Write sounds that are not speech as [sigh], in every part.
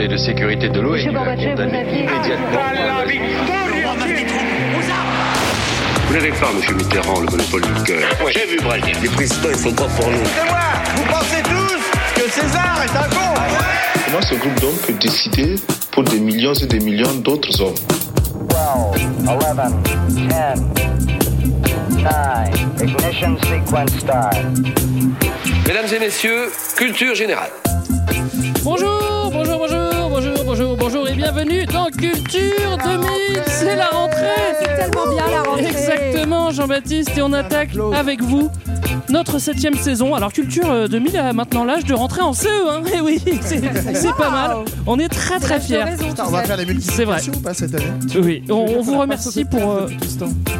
Conseil de sécurité de l'ONU Monsieur a Gorbatchev, condamné vous aviez- immédiatement. Vous n'avez pas, monsieur Mitterrand, le monopole du cœur. J'ai vu Brazil. Les présidents, ils font pas pour nous. Vous pensez tous que César est un con Comment ce groupe d'hommes peut décider pour des millions et des millions d'autres hommes 12, 11, 10, 9, ignition sequence start. Mesdames et messieurs, culture générale. Bonjour, bienvenue dans Culture 2000. C'est la rentrée. C'est tellement bien la rentrée. Exactement, Jean-Baptiste, et on attaque avec vous notre septième saison. Alors Culture euh, 2000 a maintenant l'âge de rentrer en CE1. Et oui, [laughs] c'est pas mal. On est très très fiers. Putain, On va faire les C'est vrai. multiplications ou pas cette année Oui, on, on vous remercie pour, euh,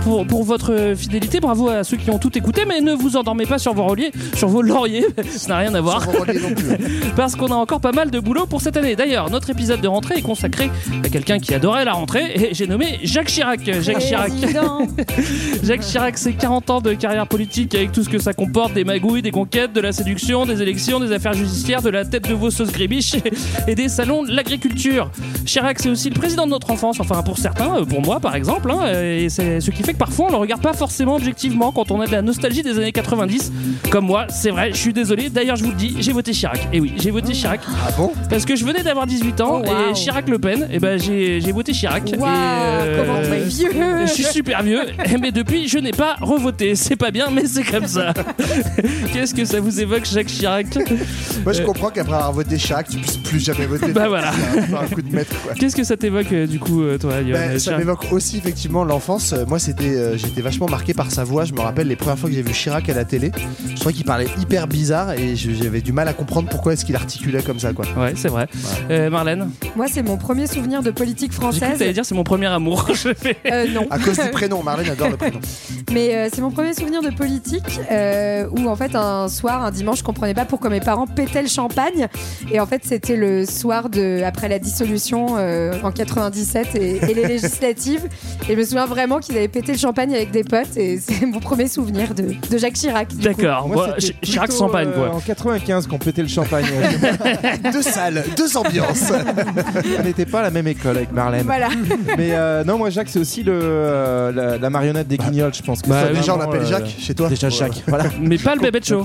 pour, pour votre fidélité. Bravo à ceux qui ont tout écouté, mais ne vous endormez pas sur vos reliers, sur vos lauriers. [laughs] Ça n'a rien à voir. Plus. [laughs] Parce qu'on a encore pas mal de boulot pour cette année. D'ailleurs, notre épisode de rentrée est consacré à quelqu'un qui adorait la rentrée et j'ai nommé Jacques Chirac. Jacques Chirac. Jacques Chirac, c'est 40 ans de carrière politique avec tout ce que ça comporte des magouilles, des conquêtes, de la séduction, des élections, des affaires judiciaires, de la tête de vos sauces grébiches [laughs] et des salons de l'agriculture. Chirac, c'est aussi le président de notre enfance, enfin pour certains, euh, pour moi par exemple, hein, et c'est ce qui fait que parfois on le regarde pas forcément objectivement quand on a de la nostalgie des années 90. Comme moi, c'est vrai, je suis désolé. D'ailleurs, je vous le dis, j'ai voté Chirac. Et oui, j'ai voté Chirac. Ah bon? Parce que je venais d'avoir 18 ans Oh, wow. et Chirac Le Pen, et ben j'ai j'ai voté Chirac. Waouh, et, euh, comment t'es vieux. Je suis super vieux, [laughs] mais depuis je n'ai pas revoté. C'est pas bien, mais c'est comme ça. [laughs] [laughs] Qu'est-ce que ça vous évoque, Jacques Chirac? Moi je comprends qu'après avoir voté Chirac, tu puisses plus jamais voter. Bah voilà. C'est un coup de maître quoi. Qu'est-ce que ça t'évoque euh, du coup, euh, toi, Yoann Ben, ça Chirac? m'évoque aussi effectivement l'enfance. Euh, Moi, c'était, euh, j'étais vachement marqué par sa voix. Je me rappelle les premières fois que j'ai vu Chirac à la télé. Je trouvais qu'il parlait hyper bizarre et je- j'avais du mal à comprendre pourquoi est-ce qu'il articulait comme ça, quoi. Ouais, c'est vrai. Euh, Marlène, Moi, c'est mon premier souvenir de politique j'ai cru que française. t'allais dire c'est mon premier amour. [laughs] Je fais- Euh, non. À cause du [laughs] prénom, Marlène adore le prénom. Mais euh, c'est mon premier souvenir de politique euh, où en fait un soir, un dimanche, je comprenais pas pourquoi mes parents pétaient le champagne. Et en fait, c'était le soir de après la dissolution euh, en 97 et, et les législatives. Et je me souviens vraiment qu'ils avaient pété le champagne avec des potes. Et c'est mon premier souvenir de, de Jacques Chirac. D'accord. Moi, Chirac plutôt, champagne euh, quoi. En 95, qu'on pétait le champagne. [laughs] deux salles, deux ambiances. [laughs] On n'était pas à la même école avec Marlène. Voilà. Mais euh, non, moi, Jacques, c'est aussi le, euh, la, la marionnette des guignols, je pense. Que bah c'est Déjà, on vraiment, l'appelle euh, Jacques chez toi. Déjà Jacques. Voilà. [laughs] Mais pas le bébé show.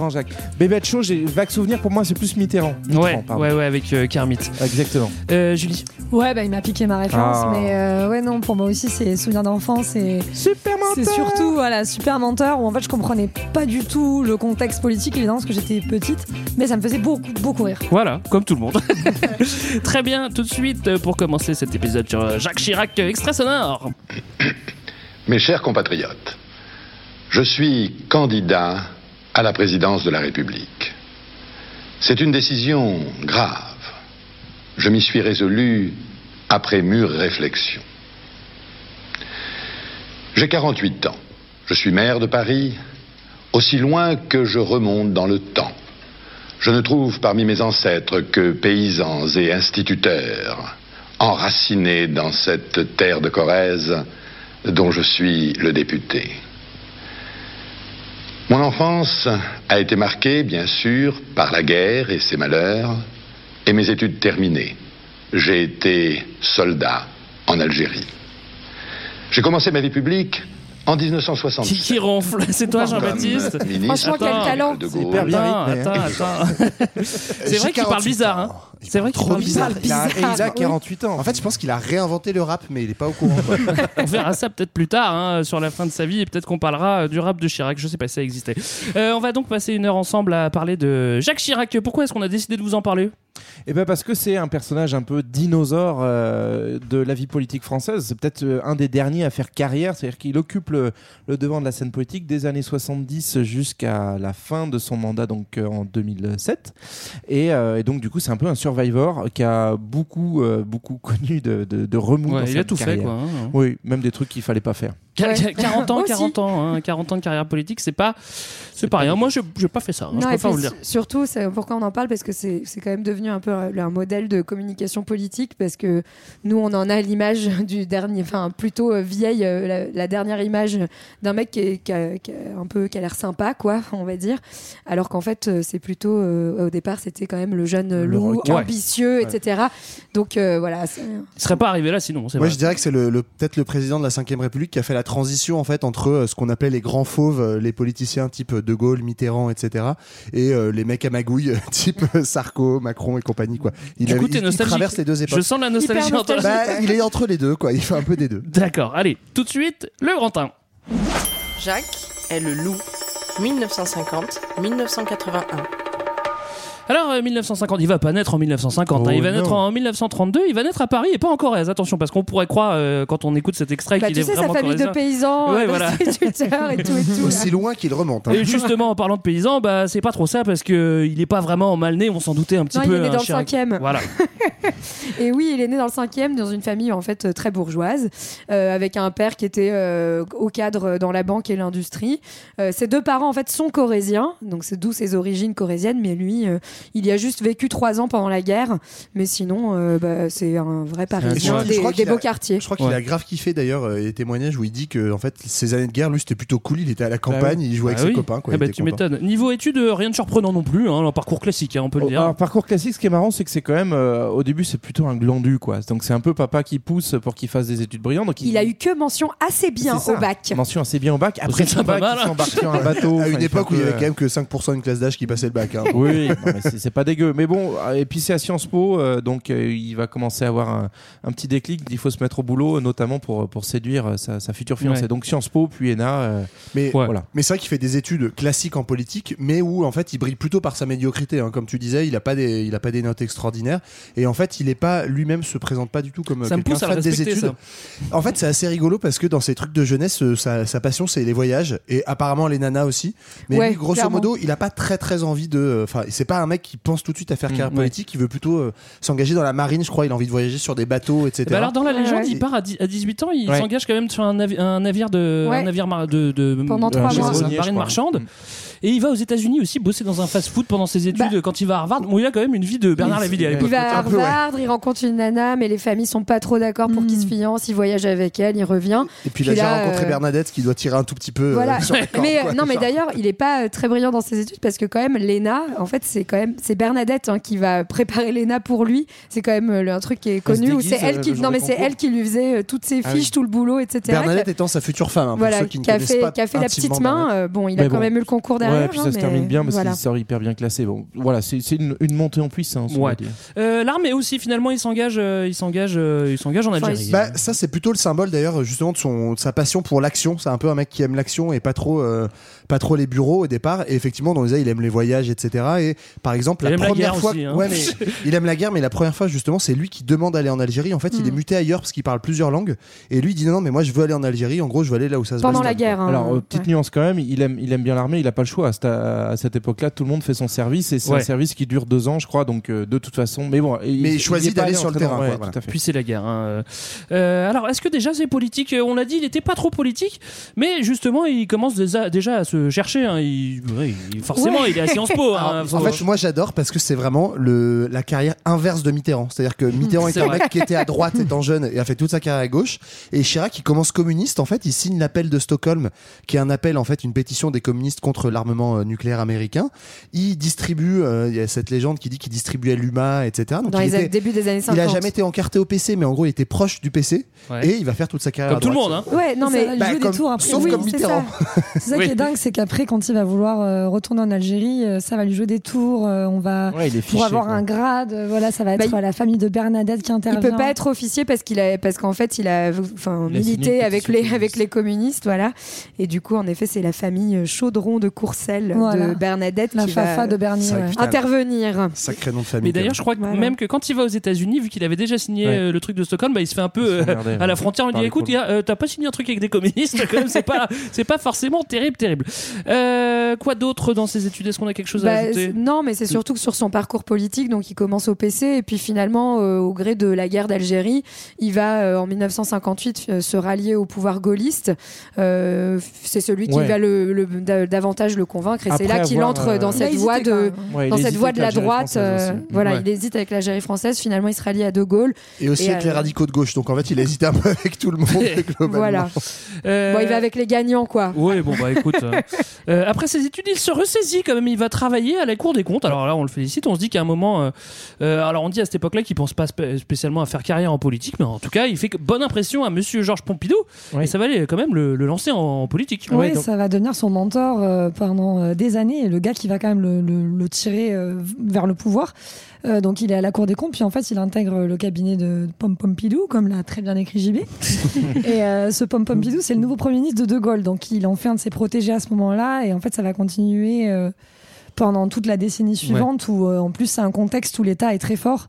Bébête chaud, j'ai vague souvenir pour moi, c'est plus Mitterrand. Ouais, Mitterrand, ouais, ouais, avec euh, Kermit. Exactement. Euh, Julie. Ouais, bah il m'a piqué ma référence, Ah. mais euh, ouais, non, pour moi aussi, c'est souvenir d'enfance et Super c'est surtout, voilà, super menteur où en fait je comprenais pas du tout le contexte politique évidemment parce que j'étais petite, mais ça me faisait beaucoup, beaucoup rire. Voilà, comme tout le monde. [laughs] Très bien, tout de suite, euh, pour commencer cet épisode sur Jacques Chirac, extrait sonore. [coughs] Mes chers compatriotes, je suis candidat à la présidence de la République. C'est une décision grave. Je m'y suis résolu après mûre réflexion. J'ai 48 ans. Je suis maire de Paris, aussi loin que je remonte dans le temps. Je ne trouve parmi mes ancêtres que paysans et instituteurs, enracinés dans cette terre de Corrèze dont je suis le député. Mon enfance a été marquée, bien sûr, par la guerre et ses malheurs, et mes études terminées. J'ai été soldat en Algérie. J'ai commencé ma vie publique en Qui, 1967. qui ronfle? C'est toi, Jean-Baptiste? Franchement, quel talent. C'est hyper bien rythmé, hein. [laughs] C'est vrai qu'il parle bizarre, hein. C'est vrai qu'il Trop parle bizarre. Il a, et il a 48 ans. En fait, je pense qu'il a réinventé le rap, mais il est pas au courant. quoi. [laughs] On verra ça peut-être plus tard, hein, sur la fin de sa vie, et peut-être qu'on parlera euh, du rap de Chirac. Je sais pas si ça existait. Euh, on va donc passer une heure ensemble à parler de Jacques Chirac. Pourquoi est-ce qu'on a décidé de vous en parler? Et ben parce que c'est un personnage un peu dinosaure euh, de la vie politique française. C'est peut-être euh, un des derniers à faire carrière, c'est-à-dire qu'il occupe le, le devant de la scène politique des années 70 jusqu'à la fin de son mandat, donc euh, en 2007. Et, euh, et donc du coup, c'est un peu un survivor qui a beaucoup, euh, beaucoup [laughs] connu de, de, de remous Ouais, dans Il sa a tout fait, carrière. quoi. hein. Oui, même des trucs qu'il fallait pas faire. Quar- Ouais. 40 ans, Aussi. 40 ans, hein, 40 ans de carrière politique, c'est pas, c'est pas rien. Moi, je n'ai pas fait ça. hein, je Non, vous le dire. su- surtout, c'est pourquoi on en parle parce que c'est c'est quand même devenu un peu un, un modèle de communication politique parce que nous, on en a l'image [laughs] du dernier, enfin plutôt euh, vieille, euh, la, la dernière image d'un mec qui, est- qui a, qui a un peu qui a l'air sympa, quoi, on va dire, alors qu'en fait, euh, c'est plutôt euh, au départ, c'était quand même le jeune euh, Le loup, requin. ambitieux, etc. Donc euh, voilà. Il serait pas arrivé là sinon. Moi, vrai. je dirais que c'est le, le- peut-être le président de la Ve République qui a fait la transition en fait entre euh, ce qu'on appelait les grands fauves, euh, les politiciens type De Gaulle, Mitterrand, etc., et euh, les mecs à magouille euh, [laughs] type euh, Sarko, Macron et compagnie quoi. Il, Du a- coup, il- t'es il nostalgique. traverse les deux époques. Je sens la nostalgie entre. Bah, il est entre les deux quoi. Il fait un peu des deux. D'accord, allez, tout de suite, le grand 1. Jacques est le loup. 1950-1981. Alors, euh, 1950, il va pas naître en 1950, hein, il va non. naître en 1932, il va naître à Paris et pas en Corrèze, attention, parce qu'on pourrait croire, euh, quand on écoute cet extrait, Bah, qu'il est sais, sa vraiment famille de corrézien. paysans, Ouais, euh, voilà. [laughs] d'instituteurs et tout et tout. Aussi loin qu'il remonte. hein. Et justement, en parlant de paysans, bah, c'est pas trop ça, parce que il est pas vraiment mal né, on s'en doutait un petit Non, peu. il est né hein, dans le cinquième. Voilà. [laughs] Et oui, il est né dans le cinquième, dans une famille en fait euh, très bourgeoise, euh, avec un père qui était euh, au cadre dans la banque et l'industrie. Euh, ses deux parents en fait sont corésiens, donc c'est d'où ses origines corésiennes. Mais lui, euh, il y a juste vécu trois ans pendant la guerre. Mais sinon, euh, bah, c'est un vrai Parisien des, des beaux a- quartiers. Je crois qu'il Ouais. a grave kiffé d'ailleurs euh, les témoignages où il dit que en fait ces années de guerre lui c'était plutôt cool. Il était à la campagne, il jouait Bah avec oui. ses copains. Quoi, Eh il bah, était tu m'étonnes. Niveau études, euh, rien de surprenant non plus, hein, un parcours classique, hein, on peut le Oh, dire. alors, parcours classique, ce qui est marrant, c'est que c'est quand même, euh, au début, c'est plutôt un glandu, quoi. Donc c'est un peu papa qui pousse pour qu'il fasse des études brillantes. Donc Il a eu que mention assez bien au bac. mention assez bien au bac. Après C'est son pas bac, mal, il hein. s'embarque sur un bateau. À une il époque où il y avait quand même que 5% d'une classe d'âge qui passait le bac. hein. Oui, c'est pas dégueu. Mais bon, euh, et puis c'est à Sciences Po, euh, donc euh, il va commencer à avoir un, un petit déclic. Il faut se mettre au boulot, notamment pour, pour séduire sa, sa future fiancée. Ouais. Donc Sciences Po, puis ENA. euh, Mais Ouais. voilà. Mais c'est vrai qu'il fait des études classiques en politique, mais où en fait il brille plutôt par sa médiocrité. hein. Comme tu disais, il a pas des, il a pas des notes extraordinaires. Et en fait, il est pas lui-même se présente pas du tout comme Ça me quelqu'un pousse à le fan des études. ça. En fait, c'est assez rigolo parce que dans ses trucs de jeunesse, sa, sa passion c'est les voyages et apparemment les nanas aussi. Mais Ouais, lui, grosso clairement. modo, il a pas très très envie de. Enfin, c'est pas un mec qui pense tout de suite à faire carrière ouais. politique. Il veut plutôt euh, s'engager dans la marine, je crois. Il a envie de voyager sur des bateaux, etc. Ben alors dans la Ouais, légende, ouais. il part à, dix- à 18 ans, il Ouais. s'engage quand même sur un, navi- un navire de, Ouais. un navire mar- de, de Pendant mois. marine marchande. Mm. Et il va aux États-Unis aussi bosser dans un fast-food pendant ses études Bah. quand il va à Harvard. Bon, il a quand même une vie de Bernard Lavilliers à l'époque. Il va à un peu, ouais. Harvard, il rencontre une nana, mais les familles sont pas trop d'accord pour qu'il se fiance. Il voyage avec elle, il revient. Et puis il a Puis déjà rencontré euh, Bernadette qui doit tirer un tout petit peu. euh, [laughs] sur la corde, mais quoi. non, mais d'ailleurs, il est pas euh, très brillant dans ses études parce que quand même, Lena, en fait, c'est quand même c'est Bernadette hein, qui va préparer Lena pour lui. C'est quand même euh, un truc qui est connu où c'est elle euh, qui non mais c'est elle qui lui faisait euh, toutes ses Ah fiches, oui. tout le boulot, etc. Bernadette étant sa future femme. hein, pour voilà, ceux qui a fait, pas qui a fait la petite main. Euh, bon, il a Mais quand bon. même eu le concours derrière. Ouais, puis ça hein, se termine bien parce voilà. qu'il sort hyper bien classé. Bon, voilà, c'est une, une montée en puissance. Ouais. Euh, L'armée aussi, finalement, il s'engage, euh, il s'engage, euh, il s'engage en Algérie. Bah, ça c'est plutôt le symbole d'ailleurs justement de, son, de sa passion pour l'action. C'est un peu un mec qui aime l'action et pas trop, euh, pas trop les bureaux au départ. Et effectivement, dans les il aime les voyages, etc. Et par exemple, Il la première fois, aussi, hein. ouais, mais [laughs] il aime la guerre, mais la première fois justement, c'est lui qui demande d'aller en Algérie. En fait, il est Mm. muté ailleurs parce qu'il parle plusieurs langues. Et lui il dit non, non, mais moi je veux aller en Algérie. En gros, je veux aller là où ça se Pendant bastonne, la guerre. hein, Alors, euh, petite ouais. nuance quand même, il aime, il aime bien l'armée, il a pas le choix. À, à cette époque-là, tout le monde fait son service et c'est Ouais. un service qui dure deux ans, je crois. Donc, euh, de toute façon, mais bon. Mais il choisit est d'aller sur le terrain, ouais, quoi, voilà. tout à fait. Puis c'est la guerre. hein. Euh, alors, est-ce que déjà c'est politique? On l'a dit, il n'était pas trop politique, mais justement, il commence déjà, déjà à se chercher. hein. Il- ouais, il- forcément, Ouais. il est à Sciences Po. [laughs] hein. Faut- en fait, moi j'adore parce que c'est vraiment le, la carrière inverse de Mitterrand. C'est-à-dire que Mitterrand [laughs] C'est était un vrai. mec qui était à droite étant jeune et a fait toute sa carrière à gauche. Et Chirac, il commence communiste. En fait, il signe l'appel de Stockholm, qui est un appel, en fait, une pétition des communistes contre l'armement euh, nucléaire américain. Il distribue, euh, il y a cette légende qui dit qu'il distribuait l'UMA, etc. Donc, Dans il, les était- débuts des années 50. il a jamais été encarté au PC, mais en gros, il était proche du PC Ouais. et il va faire toute sa carrière Comme à tout le droite. monde. Hein. Ouais, non mais Bah, comme- des tours après. sauf Oui, comme c'est Mitterrand. C'est ça Oui. qui est dingue, c'est qu'après, quand il va vouloir euh, retourner en Algérie, euh, ça va lui jouer des tours. euh, on va Ouais, il est fiché. pour avoir quoi. un grade, euh, voilà, ça va être Bah, il- euh, la famille de Bernadette qui il intervient. peut pas être officier parce qu'il a parce qu'en fait il a enfin Il milité avec les avec les communistes voilà et du coup en effet c'est la famille Chaudron de Courcelles Voilà. de Bernadette La qui fafa va de Bernier. Ouais. putain, intervenir. Sacré nom de famille. Mais d'ailleurs, je crois que Voilà. même que quand il va aux États-Unis, vu qu'il avait déjà signé Ouais. le truc de Stockholm, bah, il se fait un peu Il euh, à la frontière. On lui dit écoute, t'as pas signé un truc avec des communistes quand même, c'est pas, [laughs] c'est pas forcément terrible, terrible. Euh, quoi d'autre dans ses études? Est-ce qu'on a quelque chose à Bah, ajouter? c'est- non, mais c'est surtout que sur son parcours politique, donc il commence au PC et puis finalement, euh, au gré de la guerre d'Algérie, il va euh, en 1958 euh, se rallier au pouvoir gaulliste. Euh, c'est celui qui Ouais. va le, le- da- davantage le convaincre et c'est là qu'il entre euh, dans cette voie de. Ouais, dans cette hésite voie de la droite. euh, voilà, Ouais. il hésite avec l'Algérie française. Finalement, il se rallie à De Gaulle. Et aussi Et, avec les radicaux de gauche. Donc en fait, il a hésité un peu [laughs] avec tout le monde. [laughs] globalement. Voilà. Euh, Bon, il va avec les gagnants, quoi. Ouais, bon bah écoute. Euh, après ses études, il se ressaisit quand même. Il va travailler à la Cour des comptes. Alors là, on le félicite. On se dit qu'à un moment, euh, euh, alors on dit à cette époque-là qu'il pense pas spé- spécialement à faire carrière en politique, mais en tout cas, il fait bonne impression à Monsieur Georges Pompidou. Oui. Et ça va aller quand même le, le lancer en, en politique. Oui, Ouais, donc- ça va devenir son mentor euh, pendant euh, des années et le gars qui va quand même le, le- le tirer euh, vers le pouvoir. Euh, donc il est à la Cour des comptes, puis en fait il intègre le cabinet de Pom Pompidou, comme l'a très bien écrit JB. [laughs] et euh, ce Pom Pompidou, c'est le nouveau Premier ministre de De Gaulle, donc il en fait un de ses protégés à ce moment-là, et en fait ça va continuer euh, pendant toute la décennie suivante, où euh, en plus c'est un contexte où l'État est très fort.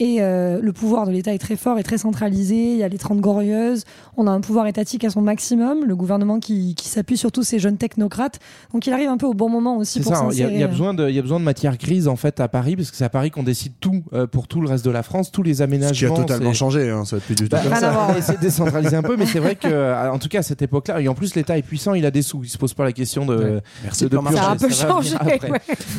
Et euh, le pouvoir de l'État est très fort et très centralisé. Il y a les 30 glorieuses. On a un pouvoir étatique à son maximum. Le gouvernement qui, qui s'appuie sur tous ces jeunes technocrates. Donc il arrive un peu au bon moment aussi C'est pour ça, il y, a- il y a besoin de, il y a besoin de matière grise en fait à Paris, parce que c'est à Paris qu'on décide tout euh, pour tout le reste de la France, tous les Ce qui a aménagements. totalement c'est- changé. Hein, ça va être plus du tout Bah, comme ça. [laughs] de décentraliser un peu, mais c'est vrai que, euh, en tout cas, à cette époque-là, et en plus, l'État est puissant, il a des sous, il se pose pas la question de. Ouais. Merci de- de. Ça a un peu changé. ouais.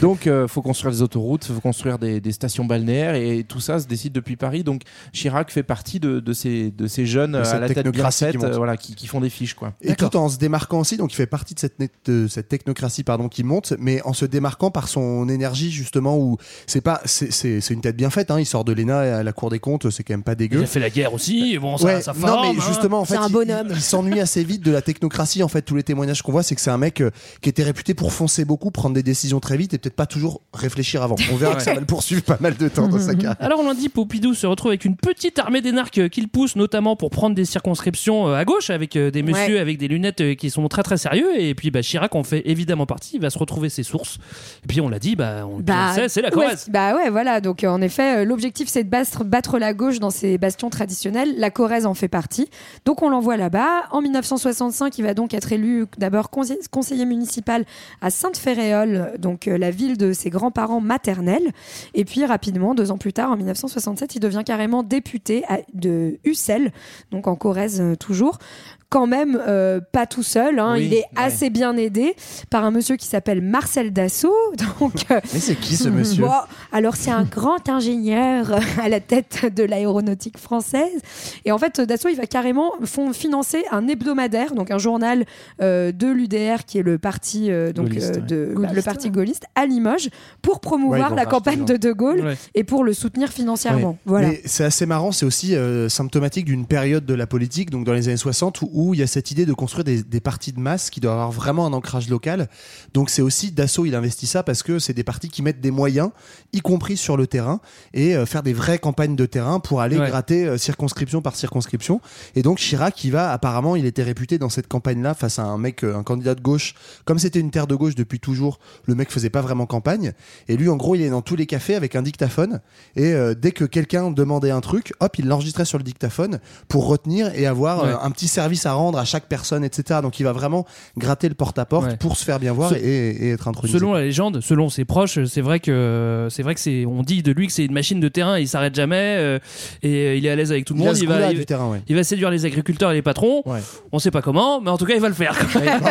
Donc, il faut construire des autoroutes, faut construire des, des stations balnéaires, et tout ça se décide depuis Paris. Donc, Chirac fait partie de, de ces, de ces jeunes De euh, à la tête bien faite, qui monte. euh, voilà, qui, qui font des fiches, quoi. Et tout en se démarquant aussi, donc il fait partie de cette, net- de cette technocratie pardon qui monte, mais en se démarquant par son énergie justement où c'est pas c'est une tête bien faite. Hein, il sort de l'ENA à la Cour des comptes, c'est quand même pas Il dégueu. a fait la guerre aussi. Bon, ça, Ouais, ça non forme, mais hein. justement en fait C'est un il- bonhomme. il, il s'ennuie assez vite de la technocratie en fait tous les témoignages qu'on voit c'est que c'est un mec euh, qui était réputé pour foncer beaucoup prendre des décisions très vite et peut-être pas toujours réfléchir avant on verra [laughs] que ça va le poursuivre pas mal de temps dans sa carrière Alors on l'a dit, Pompidou se retrouve avec une petite armée d'énarques euh, qu'il pousse notamment pour prendre des circonscriptions euh, à gauche avec euh, des messieurs Ouais. avec des lunettes qui sont très très sérieux et puis bah, Chirac en fait évidemment partie, il va se retrouver ses sources et puis on l'a dit, bah, on, le sait, c'est la ouais, Corrèze. bah ouais, voilà. Donc en effet, l'objectif c'est de battre, battre la gauche dans ses bastions traditionnels. La Corrèze en fait partie. Donc on l'envoie là-bas. En 1965, il va donc être élu d'abord conseiller, conseiller municipal à Sainte-Féréole, donc la ville de ses grands-parents maternels. Et puis rapidement, deux ans plus tard, en 1967, il devient carrément député de Ussel, donc en Corrèze euh, toujours. Quand même euh, pas tout seul, hein. Oui, il est ouais. assez bien aidé par un monsieur qui s'appelle Marcel Dassault. [laughs] Donc, euh, mais c'est qui ce monsieur? Bon, alors c'est un grand ingénieur à la tête de l'aéronautique française. Et en fait, Dassault, il va carrément font financer un hebdomadaire, donc un journal euh, de l'UDR qui est le parti euh, donc Gaulliste, euh, ouais. de Gaulliste, le parti gaulliste à Limoges pour promouvoir la campagne de De Gaulle Ouais. et pour le soutenir financièrement. Voilà. C'est assez marrant, c'est aussi euh, symptomatique d'une période de la politique, donc dans les années 60, où, où il y a cette idée de construire des, des partis de masse qui doivent avoir vraiment un ancrage local. Donc c'est aussi Dassault, il investit ça parce que c'est des partis qui mettent des moyens, y compris sur le terrain, et euh, faire des vraies campagnes de terrain pour aller Ouais. gratter euh, circonscription par circonscription. Et donc Chirac, il va apparemment, il était réputé dans cette campagne-là face à un mec, euh, un candidat de gauche. Comme c'était une terre de gauche depuis toujours, le mec faisait pas vraiment campagne. Et lui, en gros, il est dans tous les cafés avec un dictaphone. Et euh, dès que quelqu'un demandait un truc, hop, il l'enregistrait sur le dictaphone pour retenir et avoir Ouais. un petit service à rendre à chaque personne, etc. Donc il va vraiment gratter le porte-à-porte Ouais. pour se faire bien voir Se- et, et être intronisé. Selon la légende, selon ses proches, c'est vrai que c'est vrai que c'est on dit de lui que c'est une machine de terrain, il s'arrête jamais euh, et euh, il est à l'aise avec tout le monde, il va goût-là il, du terrain, ouais. il va séduire les agriculteurs et les patrons. Ouais. On sait pas comment, mais en tout cas, il va le faire.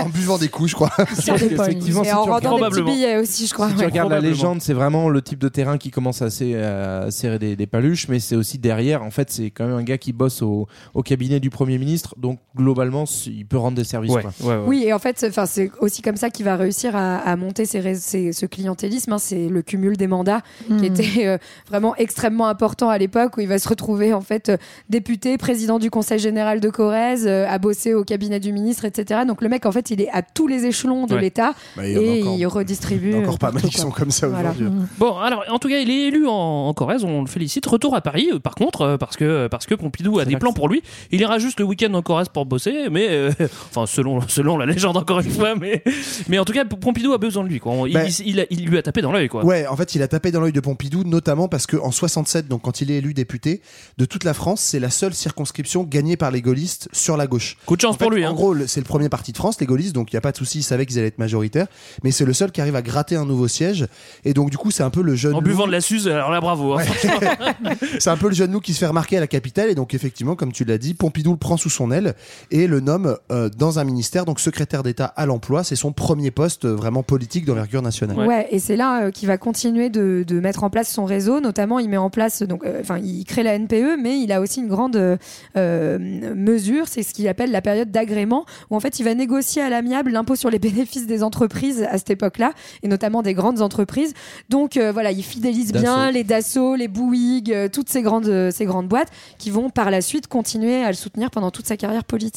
en buvant des coups, je crois. [laughs] Effectivement, Et si en tu rendant des petits probablement. billets aussi, je crois. Si tu ouais. regardes la probablement. légende, c'est vraiment le type de terrain qui commence à, ser- à serrer des, des paluches, mais c'est aussi derrière. En fait, c'est quand même un gars qui bosse au, au cabinet du Premier ministre, donc globalement, il peut rendre des services. Ouais, quoi. ouais, ouais. Oui, et en fait, c'est- enfin, c'est aussi comme ça qu'il va réussir à, à monter ses ce clientélisme. hein. c'est le cumul des mandats qui était euh, vraiment extrêmement important à l'époque où il va se retrouver en fait euh, député, président du Conseil général de Corrèze, euh, à bosser au cabinet du ministre, etc. Donc le mec, en fait, il est à tous les échelons de Ouais. l'État Bah, et encore- il redistribue. il y a encore pas mal qui sont comme ça Voilà. aujourd'hui. Bon, alors en tout cas, il est élu en, en Corrèze, on le félicite. Retour à Paris, par contre, parce que parce que Pompidou a des plans pour lui. Il ira juste le week-end en Corrèze pour bosser, mais euh, [laughs] enfin selon selon la légende encore une fois, mais mais en tout cas Pompidou a besoin de lui. Quoi. Il, Bah- il- il a- il lui a tapé dans l'œil, quoi. Ouais, en fait, il a tapé dans l'œil de Pompidou, notamment parce que en 67, donc quand il est élu député de toute la France, c'est la seule circonscription gagnée par les gaullistes sur la gauche. Coup de chance En fait, pour lui. En hein. gros, c'est le premier parti de France, les gaullistes, donc il y a pas de souci, ils savaient qu'ils allaient être majoritaires, mais c'est le seul qui arrive à gratter un nouveau siège. Et donc du coup, c'est un peu le jeune. En loup- buvant de la suze, alors là bravo. hein, [laughs] c'est un peu le jeune loup qui se fait remarquer à la capitale et donc effectivement comme tu l'as dit Pompidou le prend sous son aile et le nomme euh, dans un ministère donc secrétaire d'État à l'emploi c'est son premier poste euh, vraiment politique d'envergure nationale Ouais. et c'est là euh, qu'il va continuer de, de mettre en place son réseau. Notamment, il met en place, donc, euh, enfin, il crée la NPE, mais il a aussi une grande mesure, c'est ce qu'il appelle la période d'agrément, où en fait, il va négocier à l'amiable l'impôt sur les bénéfices des entreprises à cette époque-là, et notamment des grandes entreprises. Donc euh, voilà, il fidélise bien Dassault. les Dassault, les Bouygues, euh, toutes ces grandes, euh, ces grandes boîtes qui vont par la suite continuer à le soutenir pendant toute sa carrière politique.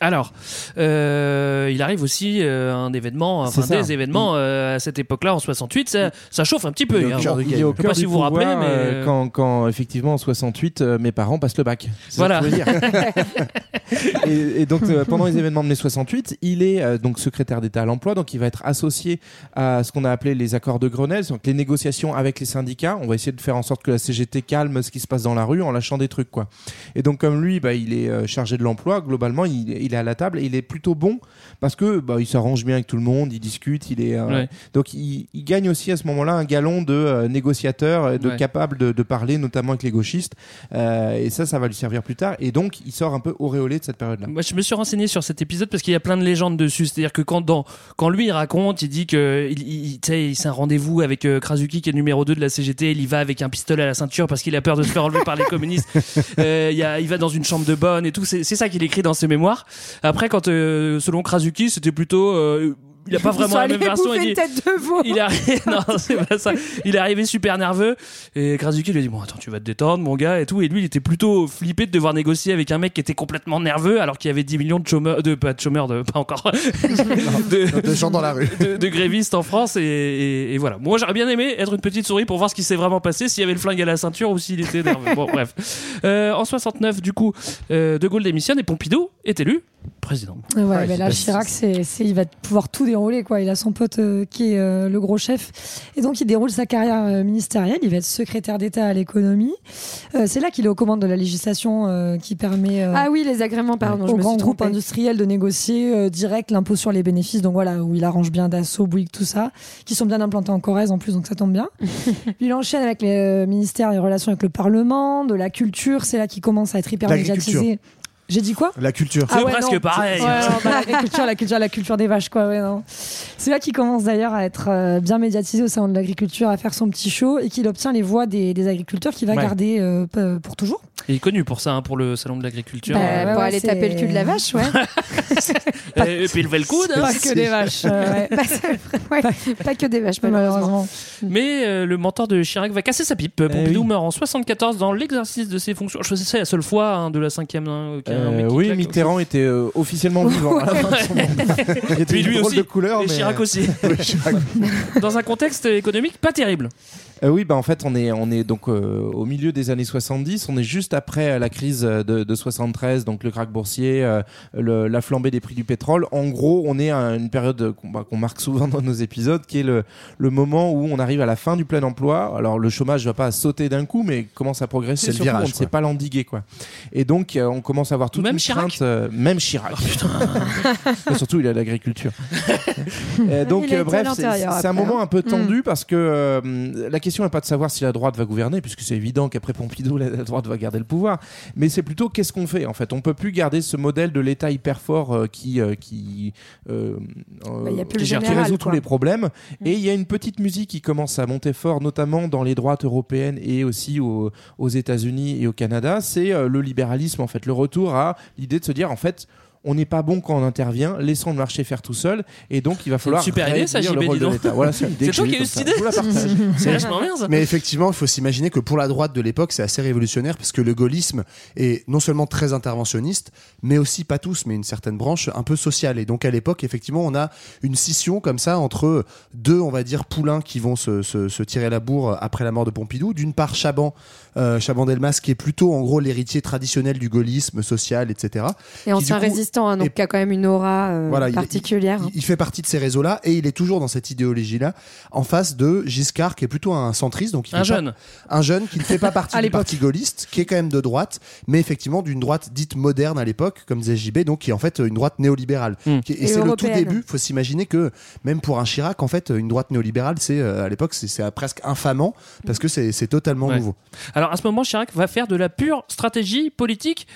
Alors, euh, il arrive aussi euh, un événement, enfin ça. des événements euh, à cette époque-là en 68, ça, ça chauffe un petit peu. Il est au hein. Je sais cœur pas si vous vous rappelez, mais, quand, quand effectivement en 68 euh, mes parents passent le bac. Voilà. que je veux dire. [laughs] et, et donc euh, pendant les événements de mai 68, il est euh, donc secrétaire d'État à l'emploi, donc il va être associé à ce qu'on a appelé les accords de Grenelle, donc les négociations avec les syndicats. On va essayer de faire en sorte que la CGT calme ce qui se passe dans la rue en lâchant des trucs quoi. Et donc comme lui, bah, il est euh, chargé de l'emploi, globalement il, il est à la table et il est plutôt bon parce que bah, il s'arrange bien avec tout le monde, il discute, il est euh, Ouais. donc il, il gagne aussi à ce moment-là un galon de euh, négociateur, de Ouais. capable de, de parler notamment avec les gauchistes. Euh, et ça, ça va lui servir plus tard. Et donc il sort un peu auréolé de cette période-là. Moi, je me suis renseigné sur cet épisode parce qu'il y a plein de légendes dessus. C'est-à-dire que quand, dans, quand lui il raconte, il dit que il, il, c'est un rendez-vous avec euh, Krasuki qui est numéro 2 de la CGT. Il y va avec un pistolet à la ceinture parce qu'il a peur de se faire enlever par les communistes. [laughs] Il, y a, il va dans une chambre de bonne et tout. C'est c'est ça qu'il écrit dans ses mémoires. Après, quand euh, selon Krasuki, c'était plutôt. Il a pas [laughs] vraiment la même version. Il une dit, tête de veau. il est arrivé, [laughs] non, c'est pas ça. Il est arrivé super nerveux et Krasuki lui a dit bon attends tu vas te détendre mon gars et tout et lui il était plutôt flippé de devoir négocier avec un mec qui était complètement nerveux alors qu'il y avait 10 millions de chômeurs de pas de chômeurs de pas encore [laughs] de, de gens dans la rue de, de grévistes en France et, et- et voilà moi j'aurais bien aimé être une petite souris pour voir ce qui s'est vraiment passé s'il y avait le flingue à la ceinture ou s'il était nerveux bon bref Euh, en 69 du coup euh, De Gaulle démissionne et Pompidou est élu président Ouais, Ouais, là, Chirac, c'est, il va pouvoir tout Quoi. Il a son pote euh, qui est euh, le gros chef. Et donc, il déroule sa carrière euh, ministérielle. Il va être secrétaire d'État à l'économie. Euh, c'est là qu'il est aux commandes de la législation euh, qui permet euh, Ah oui, les agréments, pardon, aux grands groupes industriels de négocier euh, direct l'impôt sur les bénéfices. Donc voilà, où il arrange bien Dassault, Bouygues, tout ça, qui sont bien implantés en Corrèze en plus, donc ça tombe bien. Puis [laughs] il enchaîne avec les euh, ministères, les relations avec le Parlement, de la culture. C'est là qu'il commence à être hyper médiatisé. J'ai dit quoi? La culture C'est presque pareil. Ouais, non, bah, l'agriculture, la culture, la culture des vaches, quoi. Ouais, non. C'est là qu'il commence d'ailleurs à être euh, bien médiatisé au sein de l'agriculture, à faire son petit show et qu'il obtient les voix des, des agriculteurs qu'il va Ouais. garder euh, pour toujours. Il est connu pour ça hein, pour le salon de l'agriculture Bah, pour ouais, aller taper le cul de la vache, ouais. [laughs] et, et puis lever le coude hein. Pas que des vaches. euh, ouais. [laughs] Ouais. Pas que des vaches, malheureusement. Malheureusement. Mais euh, le mentor de Chirac va casser sa pipe. Pompidou oui. meurt en 74 dans l'exercice de ses fonctions. Je sais c'est la seule fois hein, de la cinquième. hein, Euh, oui, claque. Mitterrand était euh, officiellement vivant. à la fin de son [laughs] mandat. Il était Puis une lui drôle aussi. de couleur, Et mais- Chirac aussi. Chirac. dans un contexte économique pas terrible. Euh, oui, bah en fait, on est, on est donc euh, au milieu des années 70. On est juste après euh, la crise euh, de, de 73, donc le krach boursier, euh, le- la flambée des prix du pétrole. En gros, on est à une période qu'on bah, qu'on marque souvent dans nos épisodes, qui est le, le moment où on arrive à la fin du plein emploi. Alors, le chômage va pas sauter d'un coup, mais commence à progresser. C'est le surtout, virage, On ne sait pas l'endiguer, quoi. Et donc, euh, on commence à avoir toute Même une Chirac crainte, euh, même Chirac. Mais [laughs] surtout, il a l'agriculture. [laughs] Donc, euh, bref, c'est un moment hein. un peu tendu parce que euh, la question n'est pas de savoir si la droite va gouverner, puisque c'est évident qu'après Pompidou, la, la droite va garder le pouvoir. Mais c'est plutôt qu'est-ce qu'on fait en fait. On peut plus garder ce modèle de l'État hyper fort euh, qui euh, qui, euh, Bah, y a plus le qui général, résout quoi. tous les problèmes. Mm. Et il y a une petite musique qui commence à monter fort, notamment dans les droites européennes et aussi au- aux États-Unis et au Canada. C'est le libéralisme en fait, le retour à l'idée de se dire en fait on n'est pas bon quand on intervient, laissons le marché faire tout seul, et donc il va falloir super idée, ça, le rôle de l'État. Voilà, c'est [laughs] toi j'ai qui as eu cette idée. [laughs] C'est vachement bien ça. Mais effectivement, il faut s'imaginer que pour la droite de l'époque, c'est assez révolutionnaire parce que le gaullisme est non seulement très interventionniste, mais aussi pas tous, mais une certaine branche un peu sociale. Et donc à l'époque, effectivement, on a une scission comme ça entre deux, on va dire, poulains qui vont se, se- se tirer la bourre après la mort de Pompidou. D'une part, Chaban, euh, Chaban Delmas, qui est plutôt en gros l'héritier traditionnel du gaullisme social, etc. Et ancien du coup, résistant, hein, donc qui a quand même une aura euh, Voilà, il- particulière. Il, il fait partie de ces réseaux-là et il est toujours dans cette idéologie-là, en face de Giscard, qui est plutôt un centriste, donc il Un pas- jeune. un jeune qui ne fait pas [laughs] partie du parti gaulliste, qui est quand même de droite, mais effectivement d'une droite dite moderne à l'époque, comme disait JB, donc qui est en fait une droite néolibérale. Mm. Qui est- et Et c'est le tout début. Faut s'imaginer que même pour un Chirac, en fait, une droite néolibérale, c'est euh, à l'époque, c'est- presque infamant parce que c'est c'est totalement Ouais. nouveau. Alors à ce moment, Chirac va faire de la pure stratégie politique,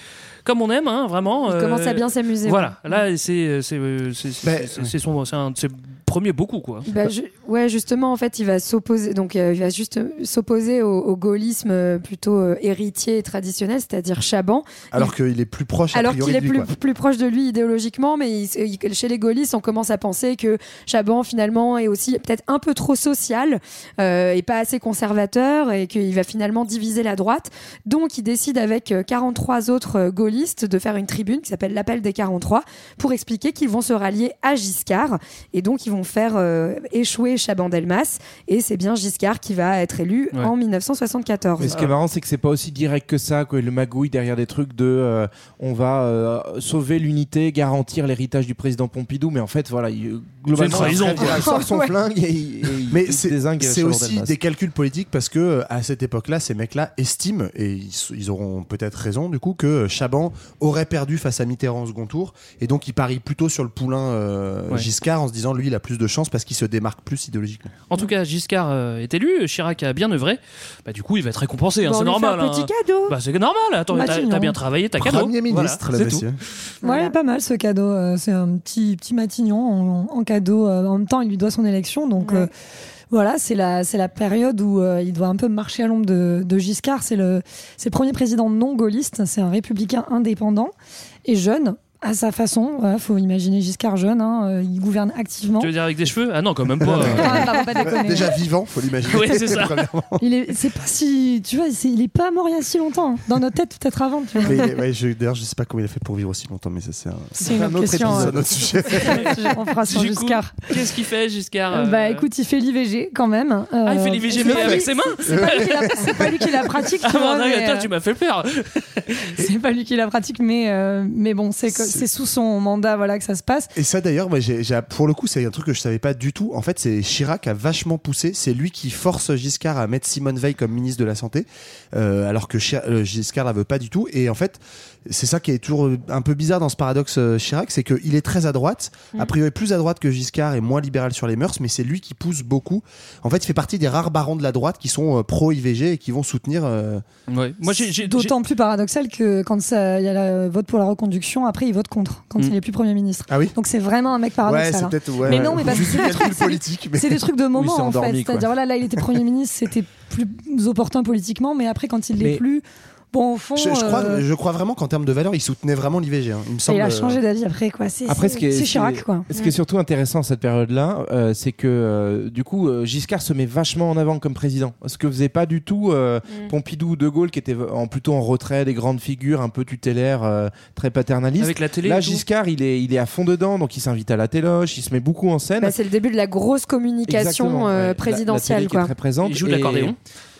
comme on aime, hein, vraiment. Il euh, commence à bien s'amuser. Voilà, là c'est c'est c'est- c'est- Ben, son premiers beaucoup quoi. Bah, ouais, justement, en fait, il va s'opposer. Donc, euh, il va juste s'opposer au, au gaullisme euh, plutôt euh, héritier et traditionnel, c'est-à-dire Chaban. Alors qu'il est plus proche a Alors qu'il est de lui, plus, plus proche de lui idéologiquement, mais il- il- chez les gaullistes, on commence à penser que Chaban finalement est aussi peut-être un peu trop social euh, et pas assez conservateur et qu'il va finalement diviser la droite. Donc il décide avec euh, 43 autres gaullistes de faire une tribune qui s'appelle l'appel des 43 pour expliquer qu'ils vont se rallier à Giscard et donc ils vont faire euh, échouer Chaban-Delmas et c'est bien Giscard qui va être élu Ouais. en 1974. Mais ce qui est marrant, c'est que c'est pas aussi direct que ça, quoi. Le magouille derrière des trucs de euh, on va euh, sauver l'unité, garantir l'héritage du président Pompidou, mais en fait, voilà, il, globalement, il sort son Ouais. flingue et, et il- Mais il c'est aussi des calculs politiques parce que à cette époque-là, ces mecs-là estiment et ils, ils auront peut-être raison du coup que Chaban aurait perdu face à Mitterrand au second tour et donc il parie plutôt sur le poulain euh, Ouais. Giscard en se disant lui il a plus de chance parce qu'il se démarque plus idéologiquement. En tout cas, Giscard euh, est élu, Chirac a bien œuvré. Bah du coup, il va être récompensé, hein, Bon, c'est on lui fait normal. un petit hein. cadeau. Bah c'est normal. Attends, t'as Matignon. t'as bien travaillé, t'as cadeau. Premier ministre, Voilà, le c'est tout. monsieur. Pas mal ce cadeau. euh, C'est un petit, petit Matignon en, en cadeau. euh, En même temps, il lui doit son élection. Donc Ouais. euh, voilà, c'est la, c'est la période où euh, il doit un peu marcher à l'ombre de, de Giscard. C'est le, c'est le premier président non gaulliste. C'est un républicain indépendant et jeune. À sa façon, il faut imaginer Giscard jeune, hein, euh, il gouverne activement. Tu veux dire avec des cheveux? Ah non, quand même pas. [laughs] Pas déconner. Déjà vivant, faut l'imaginer. Oui, c'est ça. [laughs] Premièrement. Il est, c'est pas si, tu vois, c'est- il est pas mort il y a si longtemps. hein. Dans notre tête, peut-être avant. Tu vois. Mais il est- ouais, je- D'ailleurs, je sais pas comment il a fait pour vivre aussi longtemps, mais ça c'est un, C'est une un autre autre question, épisode, ouais. un autre sujet. On fera sur Du coup, Giscard. Qu'est-ce qu'il fait, Giscard euh, Bah écoute, il fait l'IVG quand même. Euh, Ah, il fait l'IVG, mais avec lui- ses mains C'est pas, lui qui la- pratique, tu Ah euh, tu m'as fait peur. c'est pas lui qui la pratique, mais, euh, mais bon, c'est C'est- sous son mandat voilà, que ça se passe. Et ça d'ailleurs, j'ai- j'ai- pour le coup, c'est un truc que je savais pas du tout. En fait, c'est Chirac a vachement poussé. C'est lui qui force Giscard à mettre Simone Veil comme ministre de la Santé, euh, alors que Chi- euh, Giscard la veut pas du tout. Et en fait, c'est ça qui est toujours euh, un peu bizarre dans ce paradoxe euh, Chirac, c'est qu'il est très à droite, Mm. a priori plus à droite que Giscard et moins libéral sur les mœurs, mais c'est lui qui pousse beaucoup. En fait, il fait partie des rares barons de la droite qui sont euh, pro IVG et qui vont soutenir. euh, Ouais. Moi, j'ai- j'ai- D'autant plus paradoxal que quand ça- il y a le vote pour la reconduction, après il vote contre quand Mm. il est plus Premier ministre. Ah oui. Donc c'est vraiment un mec Ouais, paradoxal. c'est hein. peut-être. ouais, Mais non, mais parce que c'est des calculs politiques. mais- C'est des trucs de [laughs] moment en fait. quoi. C'est-à-dire voilà, là il était Premier ministre, c'était plus opportun politiquement, mais après quand il l'est Mais- plus, bon au fond. Je, je crois, euh, je crois vraiment qu'en termes de valeur, il soutenait vraiment l'IVG. hein. Il me semble. il a euh, changé d'avis après quoi. C'est Après, c'est- ce qui est, c'est ce qui Chirac quoi. Ce qui est surtout intéressant à cette période-là, euh, c'est que euh, du coup, euh, Giscard se met vachement en avant comme président. Ce que faisait pas du tout euh, Mm. Pompidou ou De Gaulle, qui était en, plutôt en retrait, des grandes figures, un peu tutélaires, euh, très paternalistes. Avec la télé. Là. Giscard, il est, il est à fond dedans, donc il s'invite à la téloche, il se met beaucoup en scène. Bah, c'est le début de la grosse communication Exactement, euh, ouais. La- la présidentielle. télé qui est quoi. très présente. Il joue de Et- l'accordéon.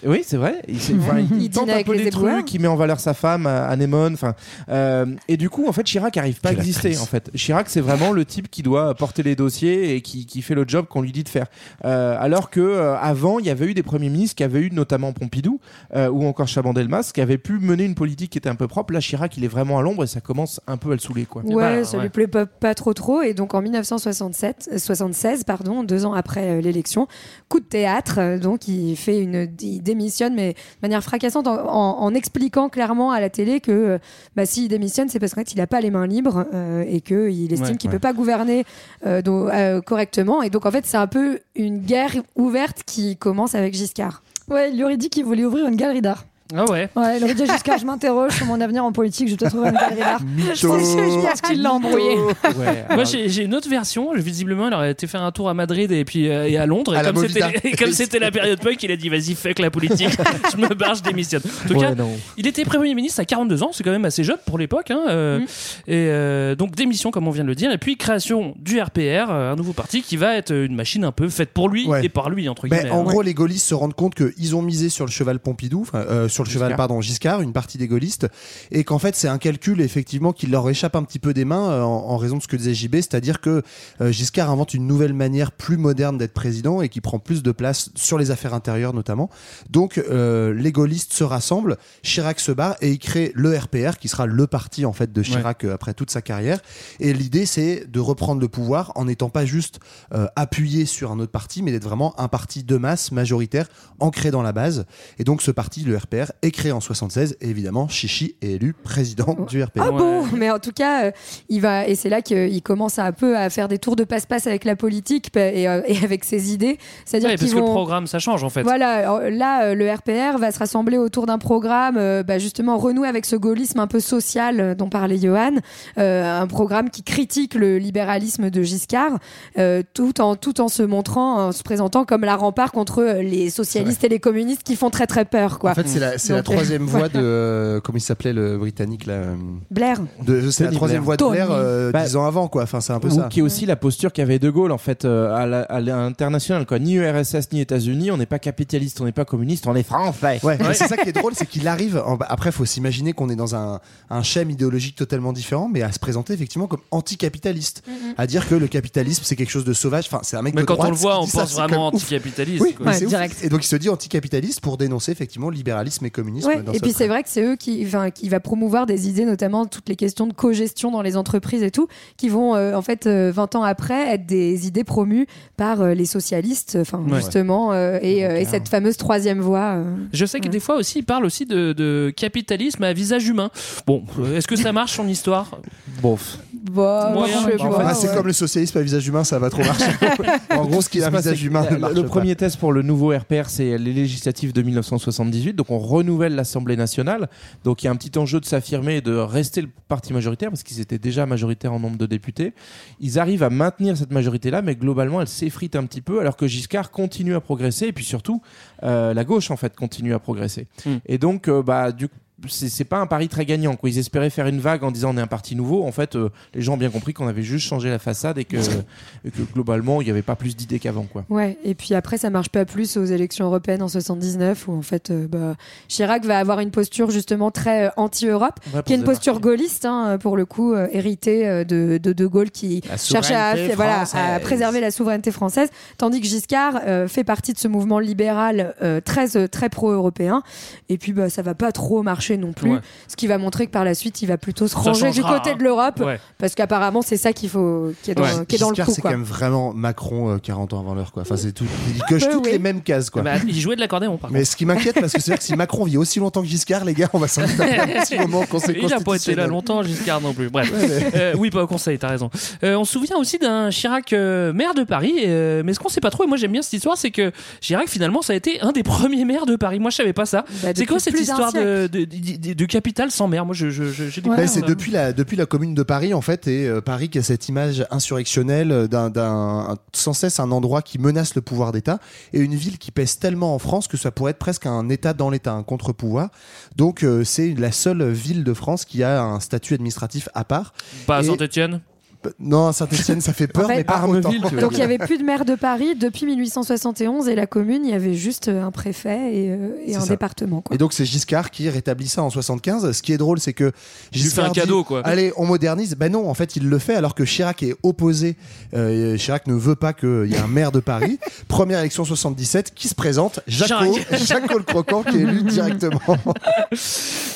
Oui, c'est vrai. Il, s'est- enfin, il [laughs] Il tente dîne un avec peu les des trucs, il met en valeur sa femme, euh, Anémone. Enfin, euh, et du coup, en fait, Chirac arrive pas à exister. En fait, Chirac, c'est vraiment le type qui doit porter les dossiers et qui, qui fait le job qu'on lui dit de faire. Euh, alors que euh, avant, il y avait eu des premiers ministres qui avaient eu notamment Pompidou euh, ou encore Chaban-Delmas qui avaient pu mener une politique qui était un peu propre. Là, Chirac, il est vraiment à l'ombre et ça commence un peu à le saouler, quoi. Ouais, Bah, ça ouais. lui plaît pas, pas trop trop. Et donc en 1967, euh, 76, pardon, deux ans après euh, l'élection, coup de théâtre. euh, donc il fait une, il démissionne, mais de manière fracassante, en, en- en expliquant clairement à la télé que euh, bah, s'il démissionne, c'est parce qu'en fait il a pas les mains libres euh, et qu'il estime Ouais, qu'il ouais. peut pas gouverner euh, donc, euh, correctement. Et donc en fait c'est un peu une guerre ouverte qui commence avec Giscard. Ouais, il lui aurait dit qu'il voulait ouvrir une galerie d'art. Ah ouais. Ouais, il aurait dit Giscard, je m'interroge sur mon avenir en politique, je te trouver une galerie d'art. Je pense Mytho. je pense qu'il l'a embrouillé. Ouais, Moi, alors- j'ai j'ai une autre version. Visiblement, il aurait été faire un tour à Madrid et puis euh, et à Londres. À Et comme c'était [laughs] et comme c'était la période punk, il a dit vas-y, fuck la politique. [laughs] je me barre, je démissionne. En tout Ouais, cas, non. il était premier ministre à 42 ans. C'est quand même assez jeune pour l'époque. Hein, euh, Et euh, donc démission, comme on vient de le dire. Et puis création du RPR, un nouveau parti qui va être une machine un peu faite pour lui Ouais. et par lui entre guillemets. en hein. gros, les gaullistes se rendent compte qu'ils ont misé sur le cheval Pompidou, enfin, sur le cheval, Giscard. pardon, Giscard, une partie des gaullistes, et qu'en fait, c'est un calcul, effectivement, qui leur échappe un petit peu des mains euh, en, en raison de ce que disait JB, c'est-à-dire que euh, Giscard invente une nouvelle manière plus moderne d'être président et qui prend plus de place sur les affaires intérieures, notamment. Donc, euh, les gaullistes se rassemblent, Chirac se barre et il crée le RPR, qui sera le parti, en fait, de Chirac après toute sa carrière. Et l'idée, c'est de reprendre le pouvoir en n'étant pas juste euh, appuyé sur un autre parti, mais d'être vraiment un parti de masse majoritaire ancré dans la base. Et donc ce parti, le RPR, est créé en 76 et évidemment Chichi est élu président du RPR. Ah bon Mais en tout cas, euh, il va et c'est là qu'il commence à un peu à faire des tours de passe-passe avec la politique et, euh, et avec ses idées. C'est-à-dire Ouais, qu'ils parce que le programme, ça change en fait. Voilà, là, euh, le RPR va se rassembler autour d'un programme, euh, bah, justement renouer avec ce gaullisme un peu social euh, dont parlait Johan, euh, un programme qui critique le libéralisme de Giscard, euh, tout en tout en se montrant, en se présentant comme la rempart contre les socialistes et les communistes qui font très très peur, quoi. En fait, c'est la, c'est la euh, troisième voix de. euh, comment il s'appelait le britannique là euh, Blair. de, C'est la Tony troisième Blair. voix de. Blair euh, Bah, dix ans avant, quoi. Enfin, c'est un peu Ou ça. qui est aussi la posture qu'avait De Gaulle en fait euh, à la- à l'international quoi. Ni URSS ni États-Unis, on n'est pas capitaliste, on n'est pas communiste, on est français. Ouais, mais c'est ça qui est drôle, c'est qu'il arrive. en- après, faut s'imaginer qu'on est dans un, un schème idéologique totalement différent, mais à se présenter effectivement comme anticapitaliste, à dire que le capitalisme c'est quelque chose de sauvage. Enfin, c'est un mec Mais de quand droite on le voit, qui on dit ça, pense c'est quand vraiment ouf. anticapitaliste. Oui, quoi. mais Ouais, c'est ouf. direct. Et donc il se dit anticapitaliste pour dénoncer effectivement libéralisme et communisme. Ouais, dans et puis c'est vrai que c'est eux qui, qui va promouvoir des idées, notamment toutes les questions de co-gestion dans les entreprises et tout, qui vont euh, en fait euh, 20 ans après être des idées promues par euh, les socialistes, enfin Ouais. justement, euh, et, euh, et cette fameuse troisième voie. euh. Je sais que des fois aussi, il parle aussi de, de capitalisme à visage humain. Bon, est-ce que ça marche son histoire? Bon, Bah, Moyen, je sais bon, pas, Enfin, c'est ouais. comme le socialisme à visage humain, ça va trop marcher. [laughs] en gros, ce qui [laughs] est un visage c'est que humain ne marche Le pas. premier test pour le nouveau RPR, c'est les législatives de 1978. Donc on renouvelle l'Assemblée nationale. Donc il y a un petit enjeu de s'affirmer et de rester le parti majoritaire parce qu'ils étaient déjà majoritaires en nombre de députés. Ils arrivent à maintenir cette majorité-là, mais globalement elle s'effrite un petit peu alors que Giscard continue à progresser et puis surtout euh, la gauche en fait continue à progresser. Hmm. Et donc euh, bah du coup c'est pas un pari très gagnant. Quoi. Ils espéraient faire une vague en disant on est un parti nouveau. En fait, euh, les gens ont bien compris qu'on avait juste changé la façade et que, [laughs] et que globalement, il n'y avait pas plus d'idées qu'avant. quoi. Ouais, et puis après, ça marche pas plus aux élections européennes en 79, où en fait, euh, bah, Chirac va avoir une posture justement très euh, anti-Europe, Ouais, qui est une posture gaulliste, hein, pour le coup, euh, héritée de, de De Gaulle, qui cherchait à, voilà, préserver la souveraineté française, tandis que Giscard fait partie de ce mouvement libéral très, très pro-européen. Et puis, bah, ça va pas trop marcher non plus, Ouais. ce qui va montrer que par la suite, il va plutôt se ranger du côté hein. de l'Europe, Ouais. parce qu'apparemment, c'est ça qu'il faut, qui est dans, Ouais. qui est dans le Giscard, coup. c'est quand même vraiment Macron euh, 40 ans avant l'heure. quoi. Enfin, c'est tout. Il [laughs] coche toutes oui. les mêmes cases. Quoi. Bah, il jouait de l'accordéon par Mais ce qui m'inquiète, parce que c'est vrai que si Macron vit aussi longtemps que Giscard, les gars, on va s'en [laughs] un petit moment Il a pas été là longtemps, Giscard non plus. Bref. [laughs] Euh, oui, pas au conseil, t'as raison. Euh, on se souvient aussi d'un Chirac euh, maire de Paris, mais ce qu'on sait pas trop, et moi j'aime bien cette histoire, c'est que Chirac finalement ça a été un des premiers maires de Paris. Moi je savais pas ça. Bah, c'est quoi cette histoire de, de, de, de- de capitale sans maire Moi je, je, je- j'ai découvert Ouais, c'est ça. depuis la, depuis la commune de Paris, en fait, et euh, Paris qui a cette image insurrectionnelle euh, d'un, d'un, sans cesse un endroit qui menace le pouvoir d'État, et une ville qui pèse tellement en France que ça pourrait être presque un État dans l'État, un contre-pouvoir. Donc, euh, c'est la seule ville de France qui a un statut administratif à part. Pas à Et- Saint-Etienne Non, Saint-Etienne, ça fait peur, En fait, mais pas Armeville, autant. Donc il y avait plus de maire de Paris depuis 1871 et la commune, il y avait juste euh, un préfet et, euh, et un ça. département. Quoi. Et donc c'est Giscard qui rétablit ça en 75. Ce qui est drôle, c'est que Il lui fait un Giscard dit, cadeau, quoi. Allez, on modernise. Ben non, en fait, il le fait alors que Chirac est opposé. Euh, Chirac ne veut pas qu'il y ait un maire de Paris. [laughs] Première élection 77, qui se présente? Jaco, [laughs] Jaco le croquant qui est élu [laughs] directement.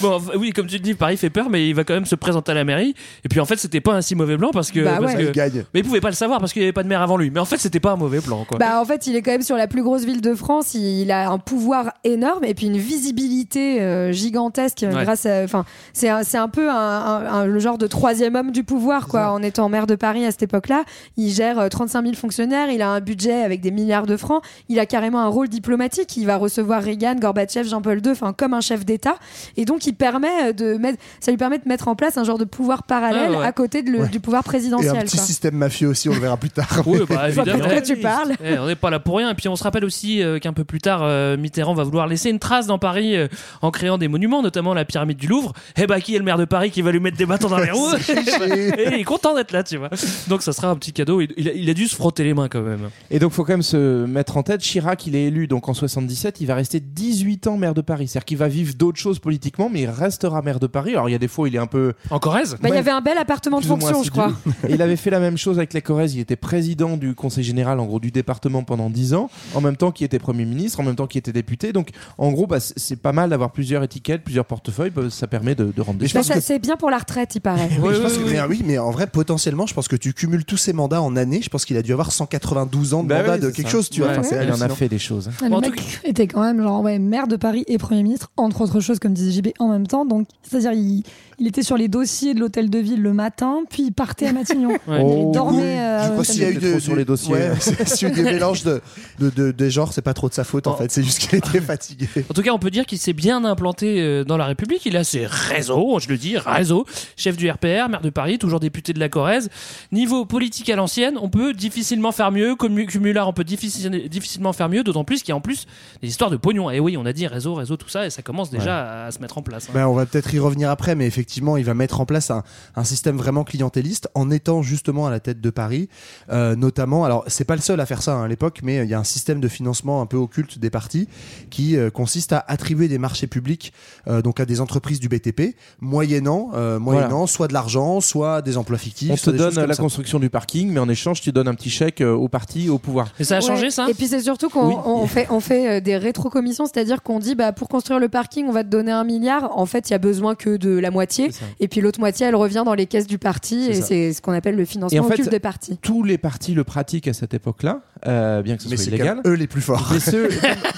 Bon, oui, comme tu dis, Paris fait peur, mais il va quand même se présenter à la mairie. Et puis en fait, c'était pas un si mauvais blanc parce que que, Bah parce ouais. que- Il gagne. mais il pouvait pas le savoir parce qu'il n'y avait pas de maire avant lui. Mais en fait, c'était pas un mauvais plan, quoi. Bah en fait, il est quand même sur la plus grosse ville de France. Il a un pouvoir énorme et puis une visibilité euh, gigantesque euh, Ouais. grâce à. Enfin, c'est un, c'est un peu un, un- un- le genre de troisième homme du pouvoir, quoi. En étant maire de Paris à cette époque-là, il gère euh, 35 000 fonctionnaires. Il a un budget avec des milliards de francs. Il a carrément un rôle diplomatique. Il va recevoir Reagan, Gorbatchev, Jean-Paul II, enfin comme un chef d'État. Et donc, il permet de mettre, ça lui permet de mettre en place un genre de pouvoir parallèle Ah ouais. à côté de le- Ouais. du pouvoir Et présidentiel. un petit quoi. système mafieux aussi, on le verra plus tard. [laughs] Oui, bah, évidemment. quoi tu parles. Eh, on n'est pas là pour rien. Et puis on se rappelle aussi euh, qu'un peu plus tard, euh, Mitterrand va vouloir laisser une trace dans Paris euh, en créant des monuments, notamment la pyramide du Louvre. Et bah qui est le maire de Paris qui va lui mettre des bâtons dans les roues [laughs] [laughs] Et il est content d'être là, tu vois. Donc ça sera un petit cadeau. Il, il a, il a dû se frotter les mains quand même. Et donc, faut quand même se mettre en tête, Chirac, il est élu donc en 77, il va rester 18 ans maire de Paris. C'est-à-dire qu'il va vivre d'autres choses politiquement, mais il restera maire de Paris. Alors, il y a des fois, il est un peu. En Corrèze Bah, il y avait un bel appartement de fonction, je crois. Et il avait fait la même chose avec la Corrèze. Il était président du conseil général, en gros, du département pendant 10 ans, en même temps qu'il était premier ministre, en même temps qu'il était député. Donc, en gros, bah, c'est- pas mal d'avoir plusieurs étiquettes, plusieurs portefeuilles. bah, ça permet de, de rendre des Bah, que- c'est bien pour la retraite, il paraît. Oui, je pense que- mais, oui, mais en vrai, potentiellement, je pense que tu cumules tous ces mandats en année. Je pense qu'il a dû avoir 192 ans de Bah mandat oui, de quelque ça. chose, tu vois. Enfin, Il en a fait des choses. hein. Le Bon, mec tout était quand même genre ouais, maire de Paris et Premier ministre, entre autres choses, comme disait JB, en même temps. Donc, c'est-à-dire, il, il était sur les dossiers de l'hôtel de ville le matin, puis il partait à Matignon. [laughs] Ouais. Il dormait. euh, Je s'il y a eu de, sur du- les dossiers. ouais, c'est- [laughs] s'il y a eu des mélanges de, de, de, de genres, c'est pas trop de sa faute en Oh. fait. C'est juste qu'il était [laughs] fatigué. En tout cas, on peut dire qu'il s'est bien implanté euh, dans la République. Il a ses réseaux, je le dis, réseau. Chef du RPR, maire de Paris, toujours député de la Corrèze. Niveau politique à l'ancienne, on peut difficilement faire mieux. Cumulard, on peut difficile- difficilement faire mieux. D'autant plus qu'il y a en plus des histoires de pognon. Et oui, on a dit réseau, réseau, tout ça, et ça commence déjà à se mettre en place. hein. Ben, on va peut-être y revenir après, mais effectivement, il va mettre en place un, un système vraiment clientéliste en étant justement à la tête de Paris, euh, notamment. Alors, c'est pas le seul à faire ça hein, à l'époque, mais il y a un système de financement un peu occulte des partis qui euh, consiste à attribuer des marchés publics euh, donc à des entreprises du BTP, moyennant, euh, moyennant soit de l'argent, soit des emplois fictifs. On soit te des choses donne la ça. construction du parking, mais en échange, tu donnes un petit chèque euh, au parti, au pouvoir. Et ça a changé, ça Et puis c'est surtout qu'on Oui. on fait, on fait euh, des rétrocommissions, c'est-à-dire qu'on dit bah, pour construire le parking, on va te donner un milliard. En fait, il y a besoin que de la moitié. Et puis l'autre moitié, elle revient dans les caisses du parti. C'est Et c'est ce qu'on appelle le financement en fait, des partis. Tous les partis le pratiquent à cette époque-là, euh, bien que ce Mais soit illégal. eux les plus forts. Mais ceux,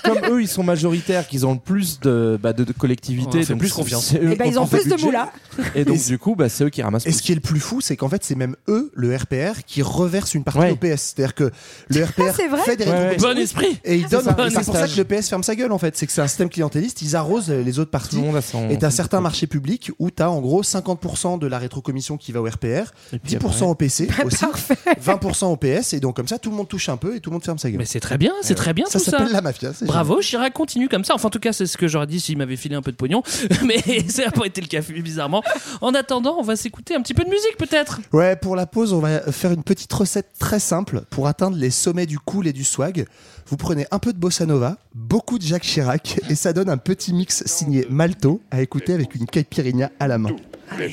comme, comme eux, ils sont majoritaires, qu'ils ont le plus de, bah, de, de collectivités, plus confiance. eux Et bah, qui ils ont plus de moula. Et donc, du coup, bah, c'est eux qui ramassent Et plus. ce qui est le plus fou, c'est qu'en fait, c'est même eux, le RPR, qui reverse une partie Ouais. au PS. C'est-à-dire que le RPR c'est vrai fait des Ouais, Bon esprit et il C'est donne. ça, et un C'est pour ça que le PS ferme sa gueule en fait. C'est que c'est un système clientéliste. Ils arrosent les autres Tout partis. le monde a son. Et t'as certains marchés publics où t'as en gros 50% de la rétrocommission qui va au RPR, Et puis 10% au PC aussi, Parfait. 20% au PS, et donc comme ça tout le monde touche un peu et tout le monde ferme sa gueule. Mais c'est très bien, c'est très bien ça tout ça. s'appelle la mafia. c'est Bravo, Chirac continue comme ça. Enfin, en tout cas, c'est ce que j'aurais dit s'il m'avait filé un peu de pognon. [laughs] Mais ça n'a pas été le cas, bizarrement. En attendant, on va s'écouter un petit peu de musique, peut-être. Ouais, pour la pause, on va faire une petite recette très simple pour atteindre les sommets du cool et du swag. Vous prenez un peu de bossa nova, beaucoup de Jacques Chirac, et ça donne un petit mix signé Malto à écouter avec une caipirinha à la main. Les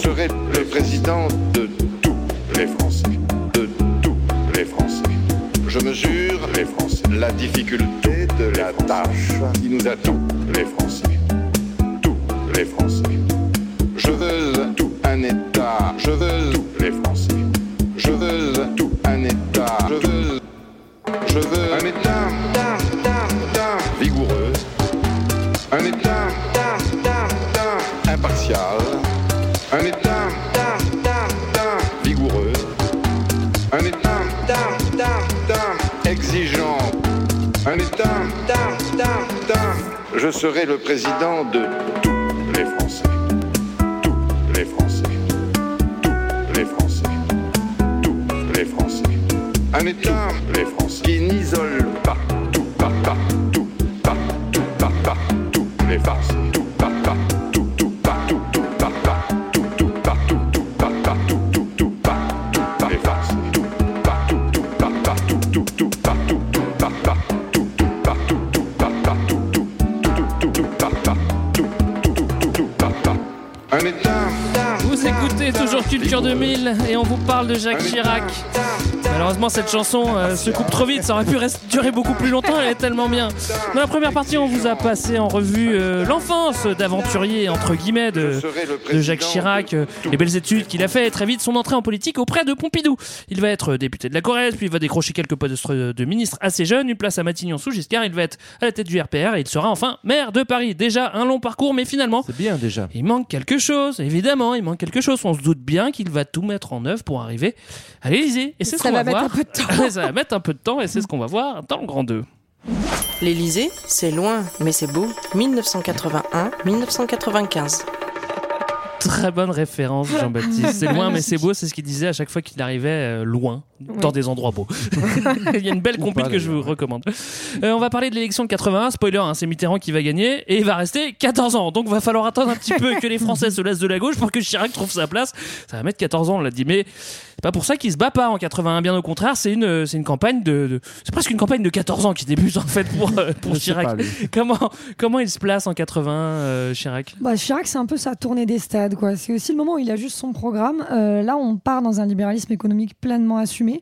serai le président de tous les Français. De tous les Français. Je mesure les Français. La difficulté de la tâche qui nous attend, les Français. Serai le président de tous les Français. Tous les Français. Tous les Français. Tous les Français. Un les Malheureusement, cette chanson euh, se coupe trop vite. Ça aurait pu rester- durer beaucoup plus longtemps. Elle est tellement bien. Dans la première partie, on vous a passé en revue euh, l'enfance d'aventurier entre guillemets de, de Jacques Chirac, euh, les belles études qu'il a fait et très vite son entrée en politique auprès de Pompidou. Il va être député de la Corrèze, puis il va décrocher quelques postes de ministre assez jeune, une place à Matignon sous Giscard. Il va être à la tête du RPR et il sera enfin maire de Paris. Déjà un long parcours, mais finalement, C'est bien déjà. il manque quelque chose, évidemment, il manque quelque chose. On se doute bien qu'il va tout mettre en œuvre pour arriver à l'Élysée. Et c'est ce Ça qu'on va va mettre voir. Peu de temps. ça va mettre un peu de temps et c'est ce qu'on va voir dans le grand 2. L'Élysée, c'est loin, mais c'est beau. 1981-1995. Très bonne référence, Jean-Baptiste. C'est loin, mais c'est beau, c'est ce qu'il disait à chaque fois qu'il arrivait euh, loin, dans des endroits beaux. [laughs] Il y a une belle compile que je vous recommande. Euh, on va parler de l'élection de 81. Spoiler, hein, c'est Mitterrand qui va gagner et il va rester 14 ans. Donc va falloir attendre un petit peu que les Français se laissent de la gauche pour que Chirac trouve sa place. Ça va mettre 14 ans, on l'a dit. Mais c'est pas pour ça qu'il se bat pas en 81. Bien au contraire, c'est une, c'est une campagne de, de- c'est presque une campagne de 14 ans qui débute en fait pour, euh, pour Chirac. pas, comment, comment il se place en 80, euh, Chirac? Bah, Chirac, c'est un peu sa tournée des stades. Quoi. C'est aussi le moment où il a juste son programme. Euh, là, on part dans un libéralisme économique pleinement assumé,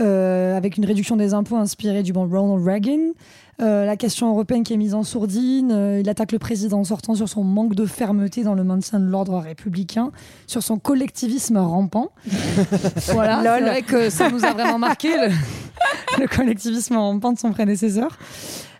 euh, avec une réduction des impôts inspirée du bon Ronald Reagan. Euh, la question européenne qui est mise en sourdine. Euh, il attaque le président sortant sur son manque de fermeté dans le maintien de l'ordre républicain, sur son collectivisme rampant. [laughs] voilà, c'est vrai que ça nous a vraiment marqué, le, [laughs] le collectivisme rampant de son prédécesseur.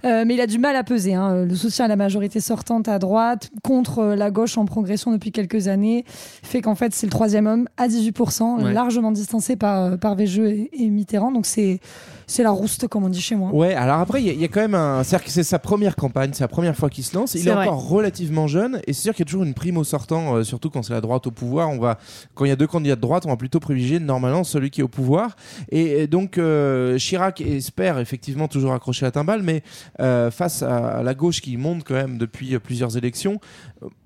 Euh, mais il a du mal à peser. hein. Le soutien à la majorité sortante à droite contre euh, la gauche en progression depuis quelques années fait qu'en fait c'est le troisième homme à 18%, Ouais. largement distancé par, euh, par Végeux et, et Mitterrand. Donc c'est c'est la rouste comme on dit chez moi. Ouais, alors après, il y, a- il y a quand même un. C'est-à-dire que c'est sa première campagne, c'est la première fois qu'il se lance. Il C'est est encore relativement jeune, et c'est sûr qu'il y a toujours une prime au sortant, euh, surtout quand c'est la droite au pouvoir. On va, quand il y a deux candidats de droite, on va plutôt privilégier normalement celui qui est au pouvoir. Et, et donc, euh, Chirac espère effectivement toujours accrocher la timbale, mais euh, face à, à la gauche qui monte quand même depuis plusieurs élections, euh,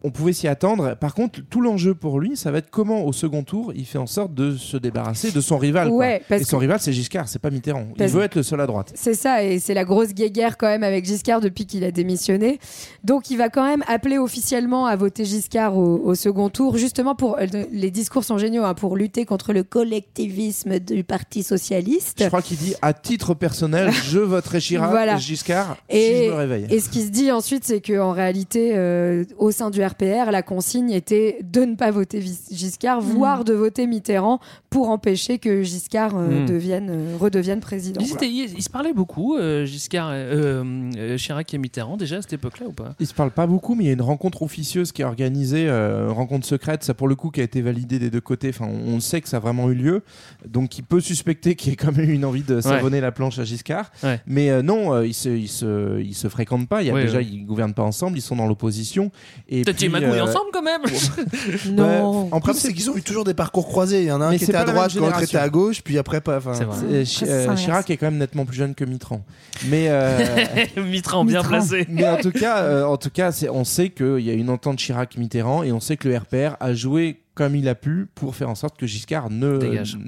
on pouvait s'y attendre. Par contre, tout l'enjeu pour lui, ça va être comment au second tour il fait en sorte de se débarrasser de son rival. quoi. Ouais, parce et son que- rival, c'est Giscard, c'est pas Mitterrand. Il veut être le seul à droite. C'est ça, et c'est la grosse guéguerre quand même avec Giscard depuis qu'il a démissionné. Donc il va quand même appeler officiellement à voter Giscard au, au second tour, justement pour. euh, les discours sont géniaux, hein, pour lutter contre le collectivisme du Parti Socialiste. Je crois qu'il dit à titre personnel, [laughs] je voterai Chirac, Voilà. Giscard, si Et, je me réveille. et ce qui se dit ensuite, c'est qu'en réalité, euh, au sein du RPR, la consigne était de ne pas voter Giscard, voire de voter Mitterrand pour empêcher que Giscard euh, Mm. devienne, euh, redevienne président. Ils, Voilà. étaient- ils- ils se parlaient beaucoup, euh, Giscard, euh, euh, Chirac et Mitterrand, déjà à cette époque-là ou pas? Ils se parlent pas beaucoup, mais il y a une rencontre officieuse qui est organisée, euh, une rencontre secrète, ça pour le coup qui a été validée des deux côtés. Enfin, on, on sait que ça a vraiment eu lieu, donc il peut suspecter qu'il y ait quand même eu une envie de savonner la planche à Giscard. Ouais. Mais euh, non, euh, ils se, ils se, ils se fréquentent pas. Il y a Ouais, déjà, ouais. ils gouvernent pas ensemble, ils sont dans l'opposition. Et Peut-être puis, qu'ils magouillent euh, ensemble quand même [laughs] Non. Ouais, en plus, c'est qu'ils ont eu toujours des parcours croisés. Il y en a un Mais qui c'est était à pas la même droite, l'autre était à gauche, puis après pas. enfin, C'est vrai. euh, Chi- Après, euh, inverse. Chirac est quand même nettement plus jeune que Mitterrand. Mais euh, [laughs] Mitterrand bien Mitterrand. placé. Mais en tout cas, euh, en tout cas, c'est- on sait qu'il y a une entente Chirac-Mitterrand et on sait que le RPR a joué comme il a pu pour faire en sorte que Giscard ne,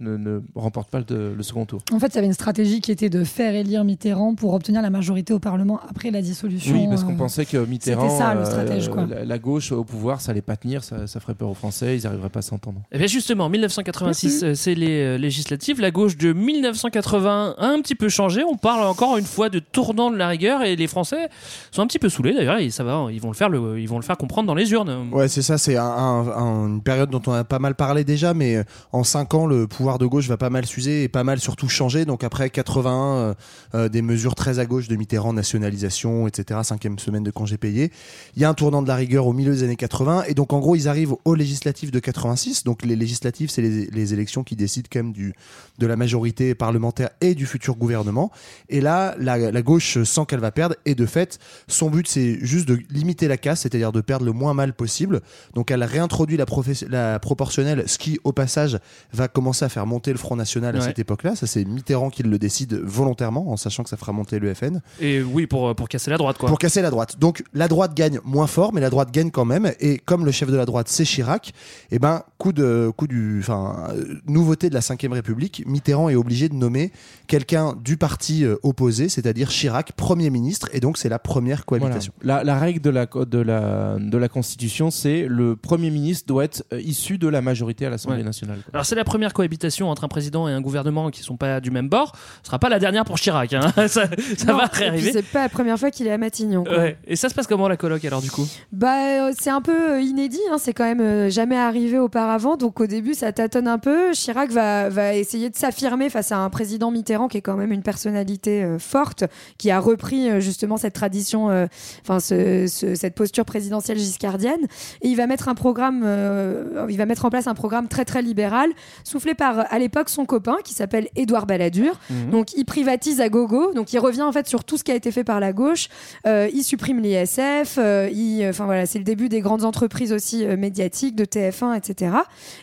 ne, ne remporte pas le, le second tour. En fait, il y avait une stratégie qui était de faire élire Mitterrand pour obtenir la majorité au Parlement après la dissolution. Oui, parce qu'on euh, pensait que Mitterrand, ça, le euh, stratège, quoi. la, la gauche au pouvoir, ça allait pas tenir, ça, ça ferait peur aux Français, ils n'arriveraient pas à s'entendre. Eh bien justement, 1986, euh, c'est les législatives. La gauche de 1980 a un petit peu changé. On parle encore une fois de tournant de la rigueur et les Français sont un petit peu saoulés d'ailleurs. Et ça va, ils vont le faire, le, ils vont le faire comprendre dans les urnes. Ouais, c'est ça, c'est un- un- un- une période dont on a pas mal parlé déjà, mais euh, en 5 ans, le pouvoir de gauche va pas mal s'user et pas mal surtout changer. Donc après 81, euh, euh, des mesures très à gauche de Mitterrand, nationalisation, etc., cinquième semaine de congés payés. Il y a un tournant de la rigueur au milieu des années 80, et donc en gros, ils arrivent aux législatives de 86. Donc les législatives, c'est les, élections qui décident quand même du, de la majorité parlementaire et du futur gouvernement. Et là, la, gauche sent qu'elle va perdre, et de fait, son but, c'est juste de limiter la casse, c'est-à-dire de perdre le moins mal possible. Donc elle réintroduit la, la proportionnelle, ce qui, au passage, va commencer à faire monter le Front National à Ouais. cette époque-là. Ça, c'est Mitterrand qui le décide volontairement, en sachant que ça fera monter le FN Et oui, pour, pour casser la droite quoi. pour casser la droite. Donc la droite gagne moins fort, mais la droite gagne quand même. Et comme le chef de la droite c'est Chirac, et ben coup de coup du, enfin euh, nouveauté de la Ve République, Mitterrand est obligé de nommer quelqu'un du parti euh, opposé, c'est-à-dire Chirac, premier ministre, et donc c'est la première Voilà. cohabitation. La, la règle de la, de la, de la Constitution, c'est le Premier ministre doit être euh, issu issus de la majorité à l'Assemblée Ouais. nationale. quoi. Alors c'est la première cohabitation entre un président et un gouvernement qui sont pas du même bord. Ce sera pas la dernière pour Chirac. hein. [laughs] ça ça Non, va réarriver. C'est pas la première fois qu'il est à Matignon. quoi. Ouais. Et ça se passe comment la coloc alors du coup? Bah, euh, c'est un peu euh, inédit, hein, c'est quand même euh, jamais arrivé auparavant, donc au début ça tâtonne un peu. Chirac va, va essayer de s'affirmer face à un président Mitterrand qui est quand même une personnalité euh, forte, qui a repris euh, justement cette tradition, euh, enfin ce- ce- cette posture présidentielle giscardienne, et il va mettre un programme, euh, il va mettre en place un programme très très libéral, soufflé par à l'époque son copain qui s'appelle Édouard Balladur. Mhm. Donc il privatise à gogo, donc il revient en fait sur tout ce qui a été fait par la gauche. Euh, il supprime l'ISF, euh, il- enfin voilà, c'est le début des grandes entreprises aussi euh, médiatiques, de TF1, etc.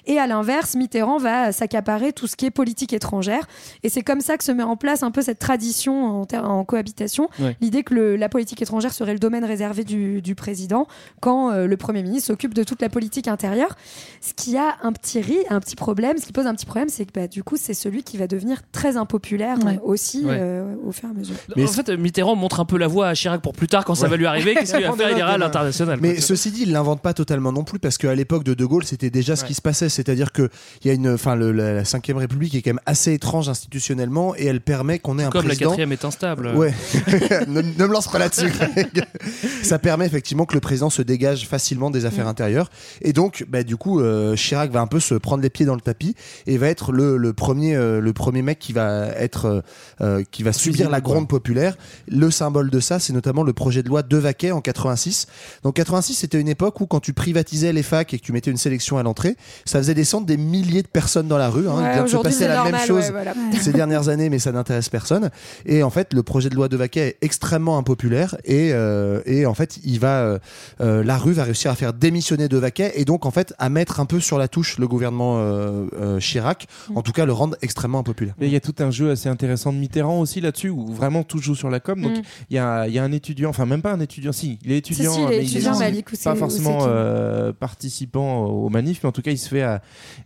Et à l'inverse, Mitterrand va s'accaparer tout ce qui est politique étrangère. Et c'est comme ça que se met en place un peu cette tradition en, cohabitation, Ouais. l'idée que le- la politique étrangère serait le domaine réservé du, du président quand euh, le Premier ministre s'occupe de toute la politique intérieure. Ce qui a un petit, ri- un petit problème, ce qui pose un petit problème, c'est que bah, du coup, c'est celui qui va devenir très impopulaire Ouais. euh, aussi Ouais. euh, au fur et à mesure. en fait, Mitterrand montre un peu la voie à Chirac pour plus tard quand ça va lui arriver. Qu'est-ce qu'il va [laughs] faire? Il ira à l'international. Mais quoi. ceci dit, il l'invente pas totalement non plus parce qu'à l'époque de De Gaulle, c'était déjà ce qui se passait. C'est-à-dire que il y a une, enfin, le- la, la cinquième République est quand même assez étrange institutionnellement et elle permet qu'on ait un Comme la président. quatrième est instable. Ouais. [laughs] ne, ne me lance pas là-dessus. Ça permet effectivement que le président se dégage facilement des affaires intérieures. Et donc, bah, du coup, euh, Chirac va un peu se prendre les pieds dans le tapis et va être le, le premier, euh, le premier mec qui va être, euh, qui va subir la gronde populaire. Le symbole de ça, c'est notamment le projet de loi Devaquet en 86. Donc 86, c'était une époque où quand tu privatisais les facs et que tu mettais une sélection à l'entrée, ça faisait descendre des milliers de personnes dans la rue. Hein. Ouais, Il vient de se passer la normal, même chose ouais, voilà. [laughs] ces dernières années, mais ça n'intéresse personne. Et en fait, le projet de loi de Vaquet est extrêmement impopulaire et, euh, et en fait, il va, euh, la rue va réussir à faire démissionner de Vaquet et donc en fait à mettre un peu sur la touche le gouvernement euh, euh, Chirac, en tout cas le rendre extrêmement impopulaire. Mais il y a tout un jeu assez intéressant de Mitterrand aussi là-dessus, où vraiment tout joue sur la com. Donc Mm. il y, a, il y a un étudiant, enfin même pas un étudiant, si, il est étudiant, si, il est mais étudiant, il est pas forcément euh, participant au manif, mais en tout cas il se fait, à-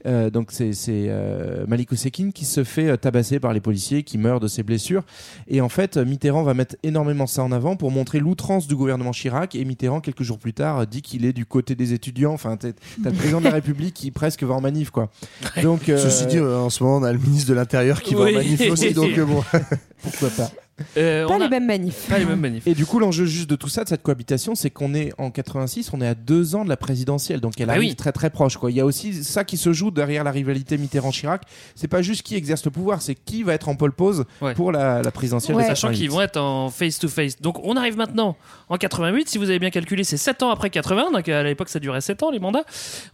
euh, donc c'est c'est, euh, Malik Ousekine qui se fait tabasser par les policiers, qui meurt de ses blessures. Et en fait, Mitterrand va mettre énormément ça en avant pour montrer l'outrance du gouvernement Chirac. Et Mitterrand, quelques jours plus tard, dit qu'il est du côté des étudiants. Enfin, t'as le président de la [laughs] République qui presque va en manif, quoi. Donc, euh, Ceci dit, euh, en ce moment, on a le ministre de l'Intérieur qui va en manif aussi, donc euh, bon. [laughs] pourquoi pas Euh, Pas on a- les mêmes manifs. Pas les mêmes manifs. Et du coup, l'enjeu juste de tout ça, de cette cohabitation, c'est qu'on est en 86, on est à deux ans de la présidentielle, donc elle Bah arrive oui. très très proche. Quoi. Il y a aussi ça qui se joue derrière la rivalité Mitterrand-Chirac. C'est pas juste qui exerce le pouvoir, c'est qui va être en pole pose Ouais. pour la, la présidentielle. de Sachant 88. qu'ils vont être en face-to-face. Donc on arrive maintenant en 88. Si vous avez bien calculé, c'est 7 ans après 80. Donc à l'époque, ça durait 7 ans les mandats.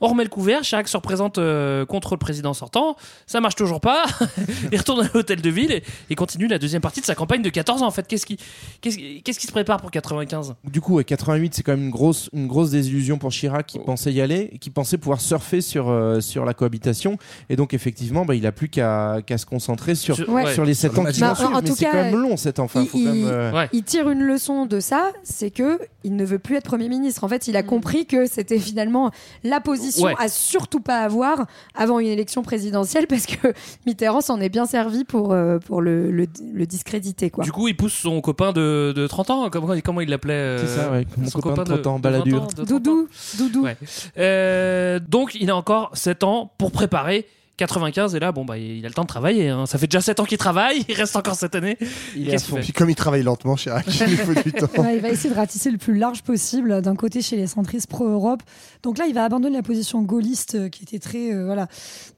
On remet le couvert. Chirac se représente euh, contre le président sortant. Ça marche toujours pas. [laughs] Il retourne à l'hôtel de ville et, et continue la deuxième partie de sa campagne de 14 ans. En fait, qu'est-ce qui, qu'est-ce, qui- qu'est-ce qui se prépare pour 95 Du coup, ouais, 88, c'est quand même une grosse, une grosse désillusion pour Chirac qui pensait y aller, qui pensait pouvoir surfer sur, euh, sur la cohabitation. Et donc, effectivement, bah, il a plus qu'à qu'à se concentrer sur, Sur- les 7 ans qui Bah, vont Mais c'est cas, quand même long, 7 ans. Enfin, il, faut quand même, euh, Ouais. il tire une leçon de ça, c'est que il ne veut plus être Premier ministre. En fait, il a compris que c'était finalement la position Ouais. à surtout pas avoir avant une élection présidentielle parce que Mitterrand s'en est bien servi pour, euh, pour le, le, le discréditer. Quoi. Du coup, il pousse son copain de, de 30 ans. Comment, comment il l'appelait euh, C'est ça, ouais, mon son copain de 30 ans, 20 Balladur. ans, de 30 ans. Doudou, Doudou. Ouais. Euh, donc il a encore 7 ans pour préparer 95 et là bon bah il a le temps de travailler hein. ça fait déjà 7 ans qu'il travaille il reste encore cette année Il est Puis comme il travaille lentement, Chirac, il faut du temps. [laughs] Ouais, il va essayer de ratisser le plus large possible d'un côté chez les centristes pro-Europe. Donc là, il va abandonner la position gaulliste euh, qui était très euh, voilà,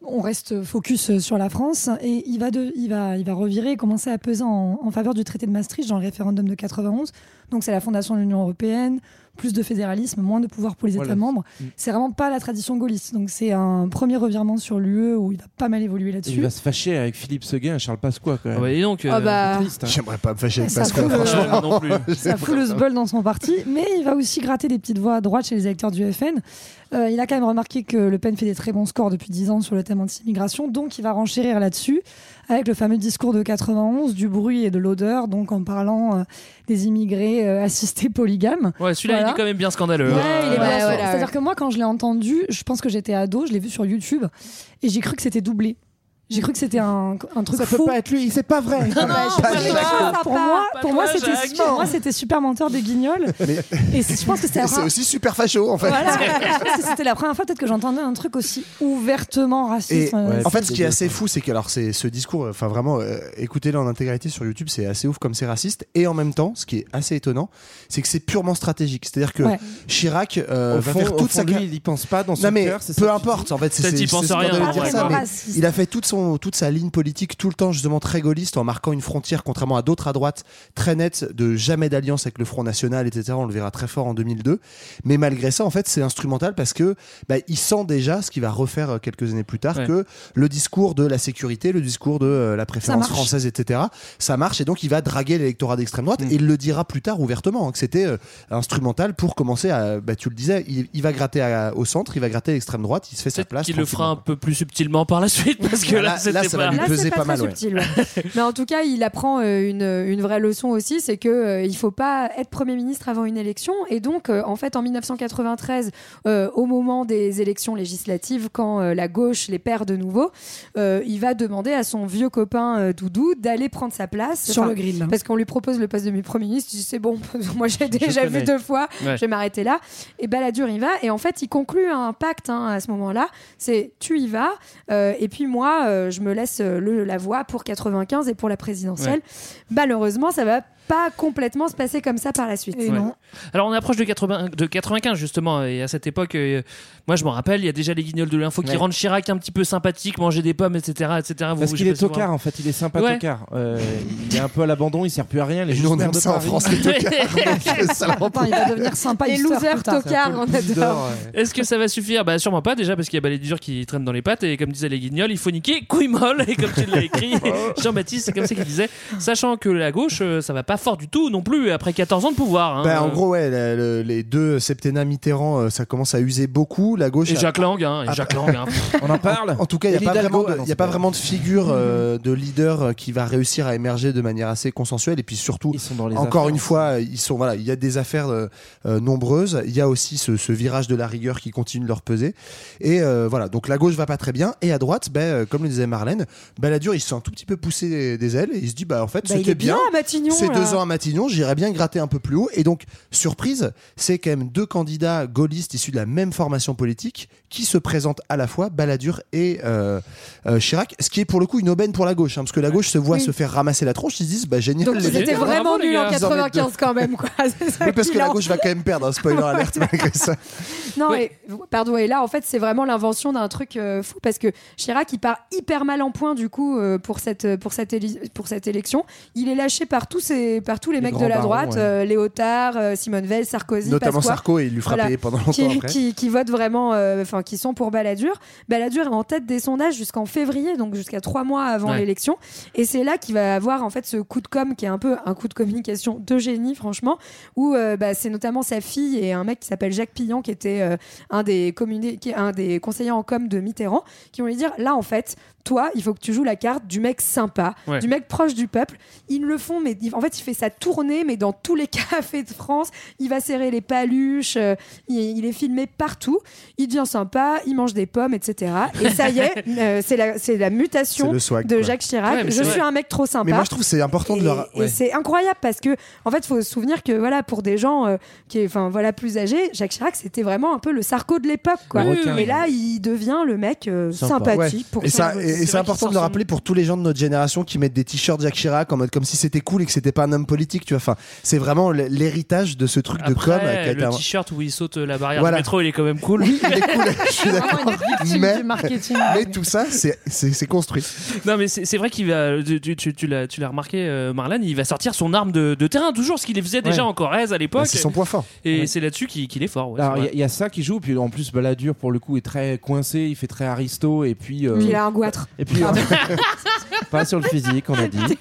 on reste focus euh, sur la France et il va de, il va il va revirer et commencer à peser en, en faveur du traité de Maastricht dans le référendum de 91. Donc c'est la fondation de l'Union européenne, plus de fédéralisme, moins de pouvoir pour les Voilà. États membres. Mm. C'est vraiment pas la tradition gaulliste. Donc c'est un premier revirement sur l'UE où il va pas mal évoluer là-dessus. Il va se fâcher avec Philippe Seguin et Charles Pasqua, quand même. Ah bah, dis donc Ah bah, Triste, hein. J'aimerais pas me fâcher avec le- franchement. non plus [laughs] Ça fout le sbul dans son parti, mais il va aussi gratter des petites voix à droite chez les électeurs du FN. Euh, il a quand même remarqué que Le Pen fait des très bons scores depuis 10 ans sur le thème anti-immigration, donc il va renchérir là-dessus avec le fameux discours de 91 du bruit et de l'odeur, donc en parlant euh, des immigrés euh, assistés polygames. ouais celui-là Voilà. il est quand même bien scandaleux Ouais, hein. il est Ouais, bien sûr. voilà, C'est-à-dire ouais. que moi, quand je l'ai entendu, je pense que j'étais ado, je l'ai vu sur YouTube, et j'ai cru que c'était doublé. J'ai cru que c'était un, un truc Ça faux. peut pas être lui, c'est pas vrai. Non, non, Pas pour moi- pour moi, Pas pour moi, toi, c'était pour moi, c'était super menteur des guignols. Et c'est- je pense que c'était [laughs] C'est aussi super facho en fait. Voilà, c'était la première fois peut-être que j'entendais un truc aussi ouvertement Et raciste. euh, en fait, ce qui est assez fou, c'est que alors c'est ce discours, enfin vraiment, euh, écoutez-le en intégralité sur YouTube, c'est assez ouf comme c'est raciste. Et en même temps, ce qui est assez étonnant, c'est que c'est purement stratégique. C'est-à-dire que Ouais. Chirac euh, va fond, faire toute sa lui, il y pense pas dans son cœur. peu importe en fait c'est de il a fait toute son toute sa ligne politique tout le temps justement très gaulliste en marquant une frontière contrairement à d'autres à droite très nette de jamais d'alliance avec le Front National etc on le verra très fort en 2002 mais malgré ça en fait c'est instrumental parce que bah, il sent déjà ce qu'il va refaire euh, quelques années plus tard Ouais. que le discours de la sécurité le discours de euh, la préférence française etc ça marche et donc il va draguer l'électorat d'extrême droite Mm. et il le dira plus tard ouvertement hein, que c'était euh, instrumental pour commencer à bah, tu le disais il, il va gratter à- au centre il va gratter à l'extrême droite il se fait sa Peut-être place qu'il le fera un peu plus subtilement par la suite [laughs] parce que Là- [laughs] là, ça va lui Là, peser c'est pas pas, mal, très ouais. subtil. ouais. [laughs] Mais en tout cas, il apprend euh, une, une vraie leçon aussi, c'est que euh, il faut pas être Premier ministre avant une élection. Et donc, euh, en fait, en 1993, euh, au moment des élections législatives, quand euh, la gauche les perd de nouveau, euh, il va demander à son vieux copain euh, Doudou d'aller prendre sa place. sur le grill. Parce qu'on lui propose le poste de Premier ministre, il dit c'est bon, [laughs] moi j'ai déjà vu deux fois, Ouais. je vais m'arrêter là. Et Balladur y va, et en fait il conclut un pacte hein, à ce moment-là, c'est tu y vas, euh, et puis moi euh, je me laisse euh, le, la voix pour 95 et pour la présidentielle. Malheureusement ça va pas complètement se passer comme ça par la suite. Et Ouais. non. Alors on approche de, 80, de 95 justement et à cette époque, euh, moi je m'en rappelle, il y a déjà les guignols de l'info qui rendent Chirac un petit peu sympathique, manger des pommes, etc., etc. Vous- Parce qu'il est tocard en fait, il est sympa Ouais. tocard. Euh, il est un peu à l'abandon, il sert plus à rien. Il est Et juste nous on aime de ça en. France les tocards [laughs] Attends, il va devenir sympa. Les losers tocards, on adore. Est-ce que ça va suffire? Bah sûrement pas déjà parce qu'il y a Balladur qui traîne dans les pattes et comme disaient les guignols, il faut niquer couille molle et comme tu l'as écrit, [laughs] Jean-Baptiste, c'est comme ça qu'il disait, sachant que la gauche, euh, ça va pas fort du tout non plus après 14 ans de pouvoir. hein. Bah, en gros, ouais, le- le- les deux septennats Mitterrand, euh, ça commence à user beaucoup. La gauche. et a- Jacques Lang, hein, et Ah, Jacques Lang. hein. [laughs] On en parle En tout cas, il n'y a, pas vraiment de- y a c'est pas vraiment de figure euh, de leader euh, qui va réussir à émerger de manière assez consensuelle. Et puis surtout, Ils sont dans les encore affaires. une fois, ils sont voilà, il y a des affaires euh, euh, nombreuses. Il y a aussi ce, ce virage de la rigueur qui continue de leur peser. Et euh, voilà, donc la gauche va pas très bien. Et à droite, ben, euh, comme le disait Marlène, Balladur, il se sent un tout petit peu poussé des, ailes. Et il se dit, bah en fait, Bah, c'était bien à Matignon. Ces. Deux ans à Matignon, j'irais bien gratter un peu plus haut. Et donc, surprise, c'est quand même deux candidats gaullistes issus de la même formation politique qui se présentent à la fois, Balladur et euh, euh, Chirac, ce qui est pour le coup une aubaine pour la gauche, hein, parce que la gauche se voit Oui. se faire ramasser la tronche, ils se disent, bah génial. Donc les ils étaient vraiment nuls en gars. Ils en mettent 95 quand même quoi. [laughs] C'est ça Oui, parce que la gauche va quand même perdre, hein, spoiler [laughs] alerte malgré ça. Non, Oui. et, pardon, et là, en fait, c'est vraiment l'invention d'un truc euh, fou parce que Chirac, il part hyper mal en point du coup euh, pour cette pour cette pour cette élection. Il est lâché par tous par tous les, Les mecs de la barons, droite, ouais. euh, Léotard, euh, Simone Veil, Sarkozy, Notamment Pasqua, Sarko, et il lui Voilà. payer pendant longtemps qui, après. qui, qui votent vraiment, euh, enfin, qui sont pour Balladur. Balladur est en tête des sondages jusqu'en février, donc jusqu'à trois mois avant Ouais. l'élection. Et c'est là qu'il va avoir en fait ce coup de com qui est un peu un coup de communication de génie, franchement, où euh, bah, c'est notamment sa fille et un mec qui s'appelle Jacques Pillan, qui était euh, un des communi- qui est un des conseillers en com de Mitterrand, qui vont lui dire là en fait. Toi, il faut que tu joues la carte du mec sympa, Ouais. du mec proche du peuple. Ils le font, mais en fait, il fait sa tournée, mais dans tous les [laughs] cafés de France. Il va serrer les paluches, euh, il, il est filmé partout. Il devient sympa, il mange des pommes, etc. Et ça y est, [laughs] euh, c'est la, mutation swag. de. Jacques Chirac. Ouais, je suis vrai. un mec trop sympa. Mais moi, je trouve que c'est important de Et, leur. et ouais. c'est incroyable parce que en fait, faut se souvenir que voilà, pour des gens euh, qui, enfin voilà, plus âgés, Jacques Chirac, c'était vraiment un peu le Sarko de l'époque, quoi. Et là, il devient le mec euh, Sympa. sympathique. Ouais. Pour Et, ça, et, et c'est important de le rappeler pour tous les gens de notre génération qui mettent des t-shirts Jacques Chirac en mode comme si c'était cool et que c'était pas un homme politique, tu vois. Enfin, c'est vraiment l'héritage de ce truc de com. qui a Après, été le un- t-shirt où il saute la barrière Voilà. du métro, il est quand même cool. Oui, il est cool, [laughs] je suis d'accord. Mais-. [laughs] Mais tout ça, c'est- construit. Non, mais c'est vrai qu'il va. Tu, tu- tu- tu l'as tu l'as remarqué, euh, Marlène, il va sortir son arme de, de terrain, toujours ce qu'il faisait déjà Ouais. en Corrèze à Bah, l'époque. c'est son point fort. Et Ouais. c'est là-dessus qu'il est fort. ouais, Alors il y, a- il y a ça qui joue, puis en plus Balladur pour le coup est très coincé, il fait très aristo, et puis. euh, Puis il a un Et puis, euh, pas sur le physique, on a dit. [laughs]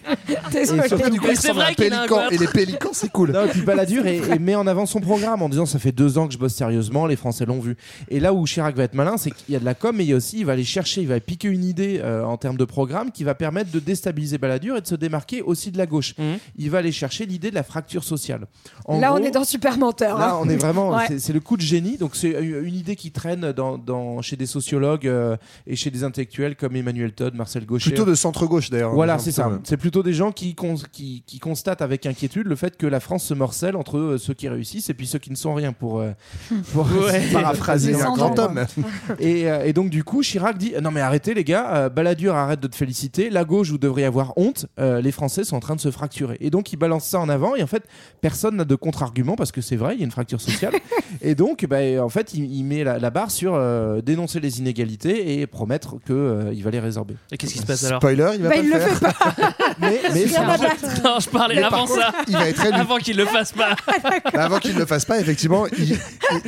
Et surtout, du coup, il ressemble à un pélican. Et les pélicans, c'est cool. Non, et puis Balladur et, et met en avant son programme en disant ça fait deux ans que je bosse sérieusement, les Français l'ont vu. Et là où Chirac va être malin, c'est qu'il y a de la com, mais il y a aussi, il va aller chercher, il va piquer une idée euh, en termes de programme qui va permettre de déstabiliser Balladur et de se démarquer aussi de la gauche. Mhm. Il va aller chercher l'idée de la fracture sociale. En Là, on est dans Super Menteur. Là, hein. on est vraiment. Ouais. c'est- C'est le coup de génie. Donc, c'est une idée qui traîne dans, dans- chez des sociologues euh, et chez des intellectuels comme Emmanuel Todd, Marcel Gaucher. Plutôt de centre-gauche d'ailleurs. Voilà, Genre, c'est ça. C'est plutôt des gens qui, cons- qui, qui constatent avec inquiétude le fait que la France se morcelle entre euh, ceux qui réussissent et puis ceux qui ne sont rien pour, euh, [laughs] pour Ouais. Paraphraser un grand homme. [laughs] et, euh, et donc du coup Chirac dit non mais arrêtez les gars, euh, Balladur arrête de te féliciter, la gauche vous devriez avoir honte, euh, les Français sont en train de se fracturer. Et donc il balance ça en avant et en fait personne n'a de contre-argument parce que c'est vrai, il y a une fracture sociale. [laughs] et donc bah, en fait il, il met la, la barre sur euh, dénoncer les inégalités et promettre que euh, il va les résorber. Et qu'est-ce qui se passe alors Spoiler, il va Bah, pas il le le faire. fait pas. [laughs] Mais, mais Il pas Non, je parlais Mais avant contre, ça. il va être [laughs] élu. Avant qu'il le fasse pas. [laughs] Bah, avant qu'il ne le fasse pas, effectivement, il-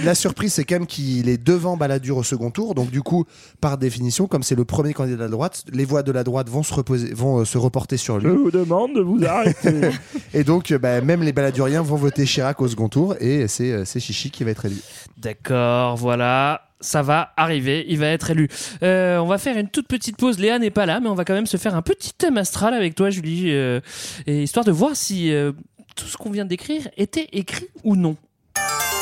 la surprise, c'est quand même qu'il est devant Balladur au second tour. Donc, du coup, par définition, comme c'est le premier candidat de la droite, les voix de la droite vont se, reposer, vont, euh, se reporter sur lui. vous demande de vous arrêter. Et donc, euh, bah, même les Balladuriens vont voter Chirac au second tour. Et c'est euh, c'est Chichi qui va être élu. D'accord, voilà. Ça va arriver, il va être élu. Euh, on va faire une toute petite pause. Léa n'est pas là, mais on va quand même se faire un petit thème astral avec toi, Julie, euh, et histoire de voir si euh, tout ce qu'on vient décrire était écrit ou non.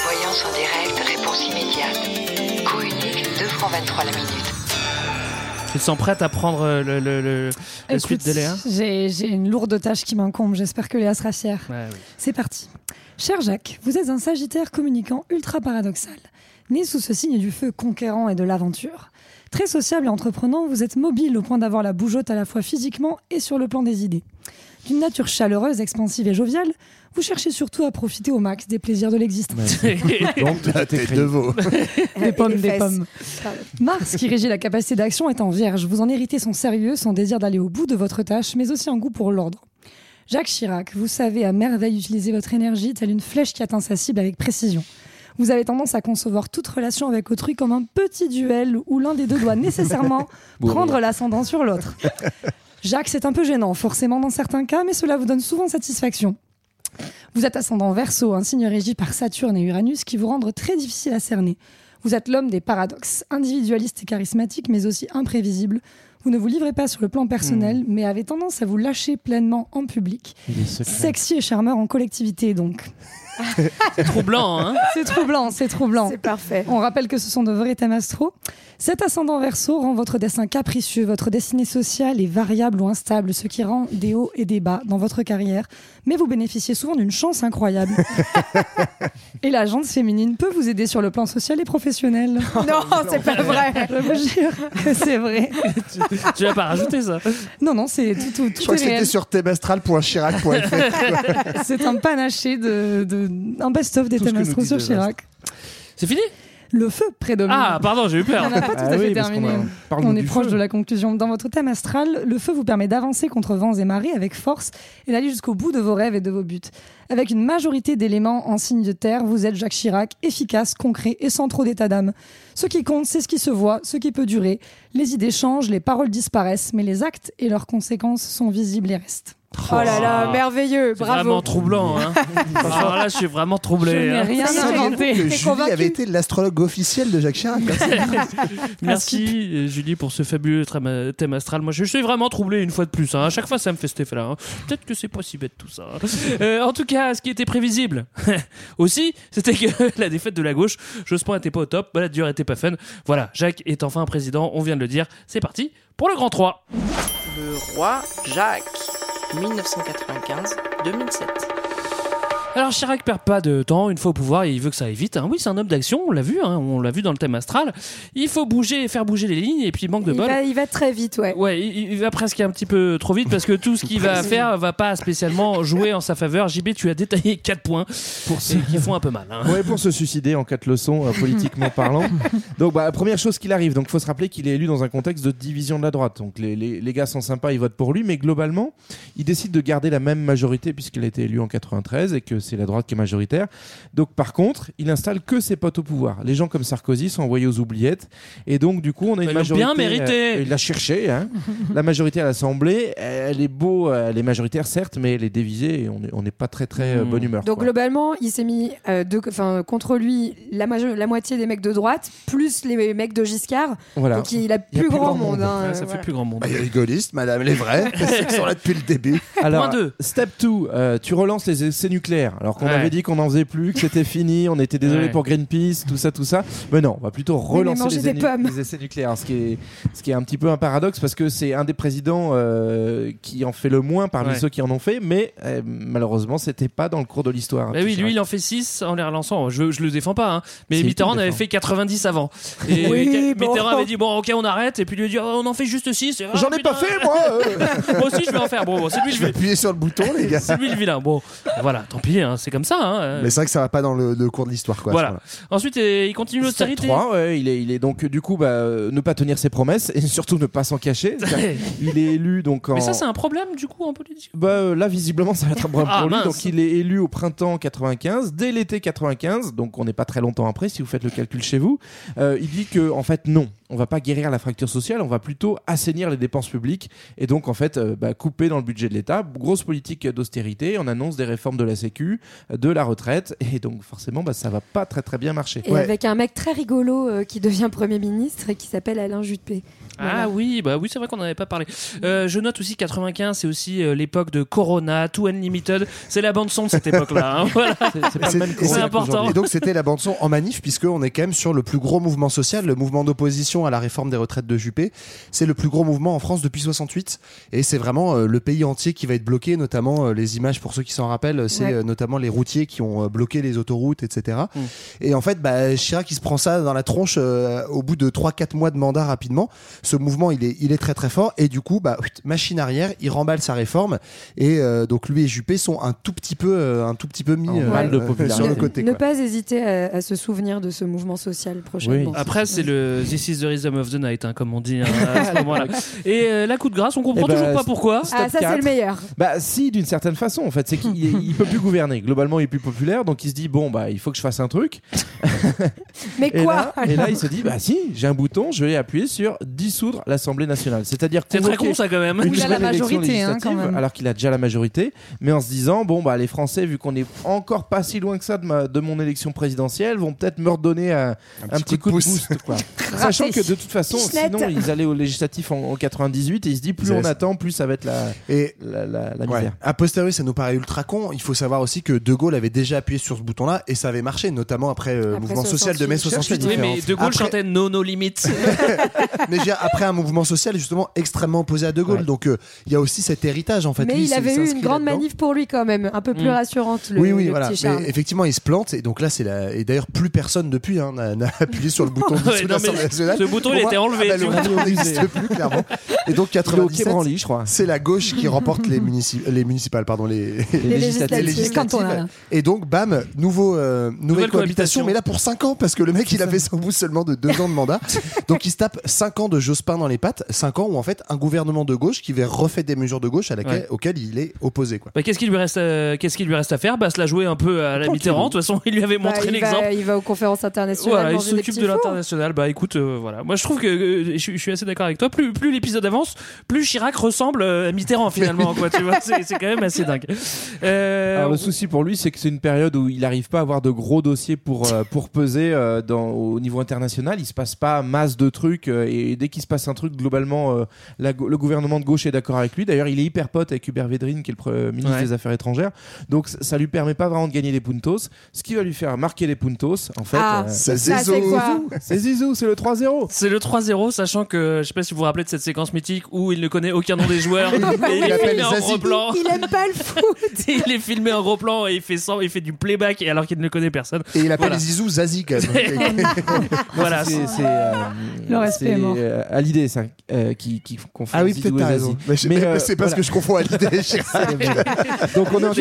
Voyance en direct, réponse immédiate. Coût unique, 2 francs 23 la minute. Tu te sens prête à prendre le, le- le- la Écoute, suite de Léa? j'ai j'ai une lourde tâche qui m'incombe. J'espère que Léa sera fière. Ouais, oui. C'est parti. Cher Jacques, vous êtes un Sagittaire communicant ultra paradoxal, né sous ce signe du feu conquérant et de l'aventure. Très sociable et entreprenant, vous êtes mobile au point d'avoir la bougeotte à la fois physiquement et sur le plan des idées. D'une nature chaleureuse, expansive et joviale, vous cherchez surtout à profiter au max des plaisirs de l'existence. [laughs] Donc La tête de veau. Des pommes, des pommes. Mars, qui régit la capacité d'action, est en vierge. Vous en héritez son sérieux, son désir d'aller au bout de votre tâche, mais aussi un goût pour l'ordre. Jacques Chirac, vous savez à merveille utiliser votre énergie telle une flèche qui atteint sa cible avec précision. Vous avez tendance à concevoir toute relation avec autrui comme un petit duel où l'un des deux doit nécessairement [laughs] prendre l'ascendant sur l'autre. Jacques, c'est un peu gênant, forcément dans certains cas, mais cela vous donne souvent satisfaction. Vous êtes ascendant Verseau, un signe régi par Saturne et Uranus qui vous rendent très difficile à cerner. Vous êtes l'homme des paradoxes, individualiste et charismatique, mais aussi imprévisible. Vous ne vous livrez pas sur le plan personnel, mais avez tendance à vous lâcher pleinement en public. Sexy et charmeur en collectivité, donc. [laughs] Troublant, hein C'est troublant, c'est troublant. C'est parfait. On rappelle que ce sont de vrais thèmes astro. Cet ascendant verso rend votre destin capricieux, votre destinée sociale est variable ou instable, ce qui rend des hauts et des bas dans votre carrière. Mais vous bénéficiez souvent d'une chance incroyable. [laughs] et la jante féminine peut vous aider sur le plan social et professionnel. [laughs] Non, c'est pas vrai. Je vous jure que c'est vrai. Tu vas pas rajouter ça Non, non, c'est tout, tout, Je tout crois est que c'était sur themastral.chirac.fr. C'est un panaché de, de un best-of des Tout thèmes astro sur Chirac. C'est fini? Le feu prédomine. Ah, pardon, j'ai eu On peur. n'a pas tout Ah à fait oui, terminé. a- On est proche feu. de la conclusion. Dans votre thème astral, le feu vous permet d'avancer contre vents et marées avec force et d'aller jusqu'au bout de vos rêves et de vos buts. Avec une majorité d'éléments en signe de terre, vous êtes Jacques Chirac, efficace, concret et sans trop d'état d'âme. Ce qui compte, c'est ce qui se voit, ce qui peut durer. Les idées changent, les paroles disparaissent, mais les actes et leurs conséquences sont visibles et restent. Oh là là, merveilleux, C'est bravo. vraiment troublant, hein [laughs] Alors là, je suis vraiment troublé. Je n'ai hein. rien inventé. que Julie convaincu avait été l'astrologue officiel de Jacques Chirac. [laughs] Merci euh, Julie pour ce fabuleux thème astral. Moi je suis vraiment troublé une fois de plus. hein. À chaque fois ça me fait cet effet-là. hein. Peut-être que c'est pas si bête tout ça. hein. [laughs] Euh, en tout cas, ce qui était prévisible aussi, c'était que la défaite de la gauche, Jospin était pas au top, Balladur était pas fun. Voilà, Jacques est enfin président, on vient de le dire. C'est parti pour le grand 3. Le roi Jacques, 1995-2007. Alors Chirac perd pas de temps, une fois au pouvoir, il veut que ça aille vite. hein. Oui, c'est un homme d'action, on l'a vu, hein, on l'a vu dans le thème astral. Il faut bouger, faire bouger les lignes, et puis manque de il bol. va, il va très vite, ouais. Ouais, il, il va presque un petit peu trop vite parce que tout ce qu'il va faire va pas spécialement jouer en sa faveur. JB, tu as détaillé 4 points Pour et qui font un peu mal. hein. Ouais, pour se suicider en quatre leçons, euh, politiquement parlant. Donc, bah, première chose qu'il arrive. Donc, faut se rappeler qu'il est élu dans un contexte de division de la droite. Donc, les, les, les gars sont sympas, ils votent pour lui, mais globalement, il décide de garder la même majorité puisqu'il a été élu en 93 et que c'est la droite qui est majoritaire. Donc par contre, il installe que ses potes au pouvoir. Les gens comme Sarkozy sont envoyés aux oubliettes. Et donc du coup, on a une l'ont majorité. bien mérité. euh, il l'a cherché. Hein. [laughs] la majorité à l'Assemblée, elle est beau, elle est majoritaire certes, mais elle est divisée et on n'est pas très très euh, Hmm. bonne humeur. Donc quoi. globalement, il s'est mis euh, de- contre lui la, moitié des mecs de droite, plus les mecs de Giscard. Voilà. Donc il a Il y a plus grand monde. hein, Ouais, ça euh, fait voilà. plus grand monde. Bah, il y a les gaullistes, madame, les vrais, [laughs] ceux qui sont là depuis le début. Alors, Point deux. step 2, tu relances les essais nucléaires. Alors qu'on Ouais. avait dit qu'on n'en faisait plus, que c'était fini, on était désolé Ouais. pour Greenpeace, tout ça, tout ça. Mais non, on va plutôt relancer les, des énu- pommes. les essais nucléaires. Ce qui, est, ce qui est un petit peu un paradoxe parce que c'est un des présidents euh, qui en fait le moins parmi Ouais. ceux qui en ont fait, mais euh, malheureusement, c'était pas dans le cours de l'histoire. Bah oui, lui, il en fait 6 en les relançant. Je, je le défends pas, hein. mais Mitterrand avait fait 90 avant. [laughs] Et Oui, Mitterrand bon. avait dit Bon, ok, on arrête. Et puis lui a dit Oh, On en fait juste 6. J'en ai pas fait, moi euh. [laughs] Moi aussi, je vais en faire. Bon, bon, c'est lui, Je vais appuyer sur le bouton, les gars. C'est lui le vilain. Bon, voilà, tant pis, hein, c'est comme ça. hein. Mais c'est vrai que ça va pas dans le, le cours de l'histoire, quoi. Voilà. moment-là. Ensuite, euh, il continue l'austérité. 3, ouais, il, est, il est donc du coup bah, euh, ne pas tenir ses promesses et [laughs] surtout ne pas s'en cacher. [laughs] Il est élu donc en. Mais ça, c'est un problème du coup en politique? Bah, euh, là, visiblement, ça va être un problème Ah, pour lui. mince. Donc, il est élu au printemps 95, dès l'été 95. Donc, on n'est pas très longtemps après, si vous faites le calcul chez vous. Euh, il dit que, en fait, non, on va pas guérir la fracture sociale, on va plutôt assainir les dépenses publiques et donc, en fait, euh, bah, couper dans le budget de l'État. Grosse politique d'austérité. On annonce des réformes de la Sécu, de la retraite, et donc, forcément, bah, ça va pas très très bien marcher. Et avec un mec très rigolo euh, qui devient Premier ministre et qui s'appelle Alain Juppé. Ah oui, bah oui, c'est vrai qu'on n'en avait pas parlé. Euh, je note aussi 95, c'est aussi euh, l'époque de Corona, Too Unlimited. C'est la bande son de cette époque-là. hein, [laughs] voilà. C'est important. Et donc c'était la bande son en manif puisqu'on est quand même sur le plus gros mouvement social, le mouvement d'opposition à la réforme des retraites de Juppé. C'est le plus gros mouvement en France depuis 68 et c'est vraiment euh, le pays entier qui va être bloqué, notamment euh, les images pour ceux qui s'en rappellent, c'est Ouais. euh, notamment les routiers qui ont euh, bloqué les autoroutes, etc. Mm. Et en fait, bah, Chirac il se prend ça dans la tronche euh, au bout de 3-4 mois de mandat rapidement. Ce mouvement il est, il est très très fort et du coup, bah, machine arrière, il remballe sa réforme et euh, donc lui et Juppé sont un tout petit peu, euh, un tout petit peu mis de popularité. sur le ne, côté. ne quoi. pas hésiter à, à se souvenir de ce mouvement social prochainement. Oui. Après, c'est le This is the rhythm of the night, hein, comme on dit hein, [laughs] à ce moment-là. Et euh, la coup de grâce, on comprend Eh ben, toujours pas pourquoi. Ah, ça, c'est 4. le meilleur. Bah si, d'une certaine façon, en fait, c'est qu'il il peut plus gouverner. Globalement, il est plus populaire, donc il se dit bon bah il faut que je fasse un truc. [laughs] Mais Et quoi là, et là, il se dit bah si, j'ai un bouton, je vais appuyer sur dissoudre l'Assemblée nationale. C'est-à-dire C'est très con ça quand même. une Il a la majorité, hein, législative, quand même. alors qu'il a déjà la majorité, mais en se disant bon bah les Français, vu qu'on est encore pas si loin que ça de, ma- de mon élection présidentielle, vont peut-être me redonner un, un petit, coup de boost. quoi. Sachant que de toute façon, Pichenette. sinon ils allaient au législatif en, en 98 et il se dit plus Ils on attend, plus ça va être la, Et la, la, la Ouais. misère. A posteriori, ça nous paraît ultra con. Il faut savoir aussi que De Gaulle avait déjà appuyé sur ce bouton-là et ça avait marché, notamment après le Après mouvement social de mai 68. Oui, mais De Gaulle Après- chantait No No Limits. [laughs] [laughs] Mais je veux dire, après un mouvement social justement extrêmement opposé à De Gaulle, Ouais. donc euh, il y a aussi cet héritage en fait. Mais Lui, il avait eu une grande manif pour lui quand même, un peu plus Mm. rassurante le, oui, oui, le voilà. petit. Mais effectivement, il se plante et donc là, c'est la. Et d'ailleurs, plus personne depuis hein, n'a appuyé sur le bouton [laughs] de l'Assemblée nationale. Ce bouton, il était enlevé, ah bah, le n'existe [laughs] plus clairement. Et donc Il est au 97, Quai Branly, je crois. c'est la gauche qui remporte les, munici- les municipales, pardon, les, Les législatives. les législatives. cantonales. Et donc, bam, nouveau, euh, nouvelle, Nouvelle cohabitation, cohabitation. mais là pour 5 ans, parce que le mec, il a fait son bout seulement de 2 ans de mandat. [laughs] donc, il se tape 5 ans de Jospin dans les pattes, 5 ans où en fait, un gouvernement de gauche qui avait refait des mesures de gauche à laquelle, Ouais. auxquelles il est opposé. Quoi. Bah, qu'est-ce qu'il lui reste, à... qu'est-ce qu'il lui reste à faire? Bah, se la jouer un peu à la Mitterrand. De toute façon, il lui avait Bah, montré il, l'exemple. va, il va aux conférences internationales. Voilà, il manger des s'occupe petits de fours. l'international. Bah écoute, euh, voilà. Moi je trouve que euh, je, suis- je suis assez d'accord avec toi. Plus, plus l'épisode avance, plus Chirac ressemble euh, à Mitterrand finalement. quoi, tu vois, c'est c'est quand même assez dingue. [laughs] Euh, Alors, le souci pour lui, c'est que c'est une période où il n'arrive pas à avoir de gros dossiers pour, euh, pour peser euh, dans, au niveau international. Il se passe pas masse de trucs euh, et dès qu'il se passe un truc, globalement, euh, la le gouvernement de gauche est d'accord avec lui. D'ailleurs, il est hyper pote avec Hubert Védrine, qui est le ministre Ouais. des Affaires étrangères. Donc, ça lui permet pas vraiment de gagner les puntos. Ce qui va lui faire marquer les puntos, en fait, Ah, euh, Zizou. c'est quoi c'est Zizou, c'est le 3-0. C'est le 3-0, sachant que je sais pas si vous vous rappelez de cette séquence mythique où il ne connaît aucun nom des joueurs [laughs] et il est appelle filmé en gros plan. Il aime pas le [laughs] foot. il est filmé en gros plan et il fait sans, il fait du playback et alors qu'il ne connaît personne. Et il appelle Voilà. Zizou Zazie quand même. [laughs] Voilà. C'est c'est, euh, Le respect c'est, est mort. euh, à l'idée, ça, euh, qui, qui confond ah oui, Zizou peut-être et Zazie. raison. Mais, Mais, mais euh, c'est parce voilà. que je confonds à l'idée. Donc on est en.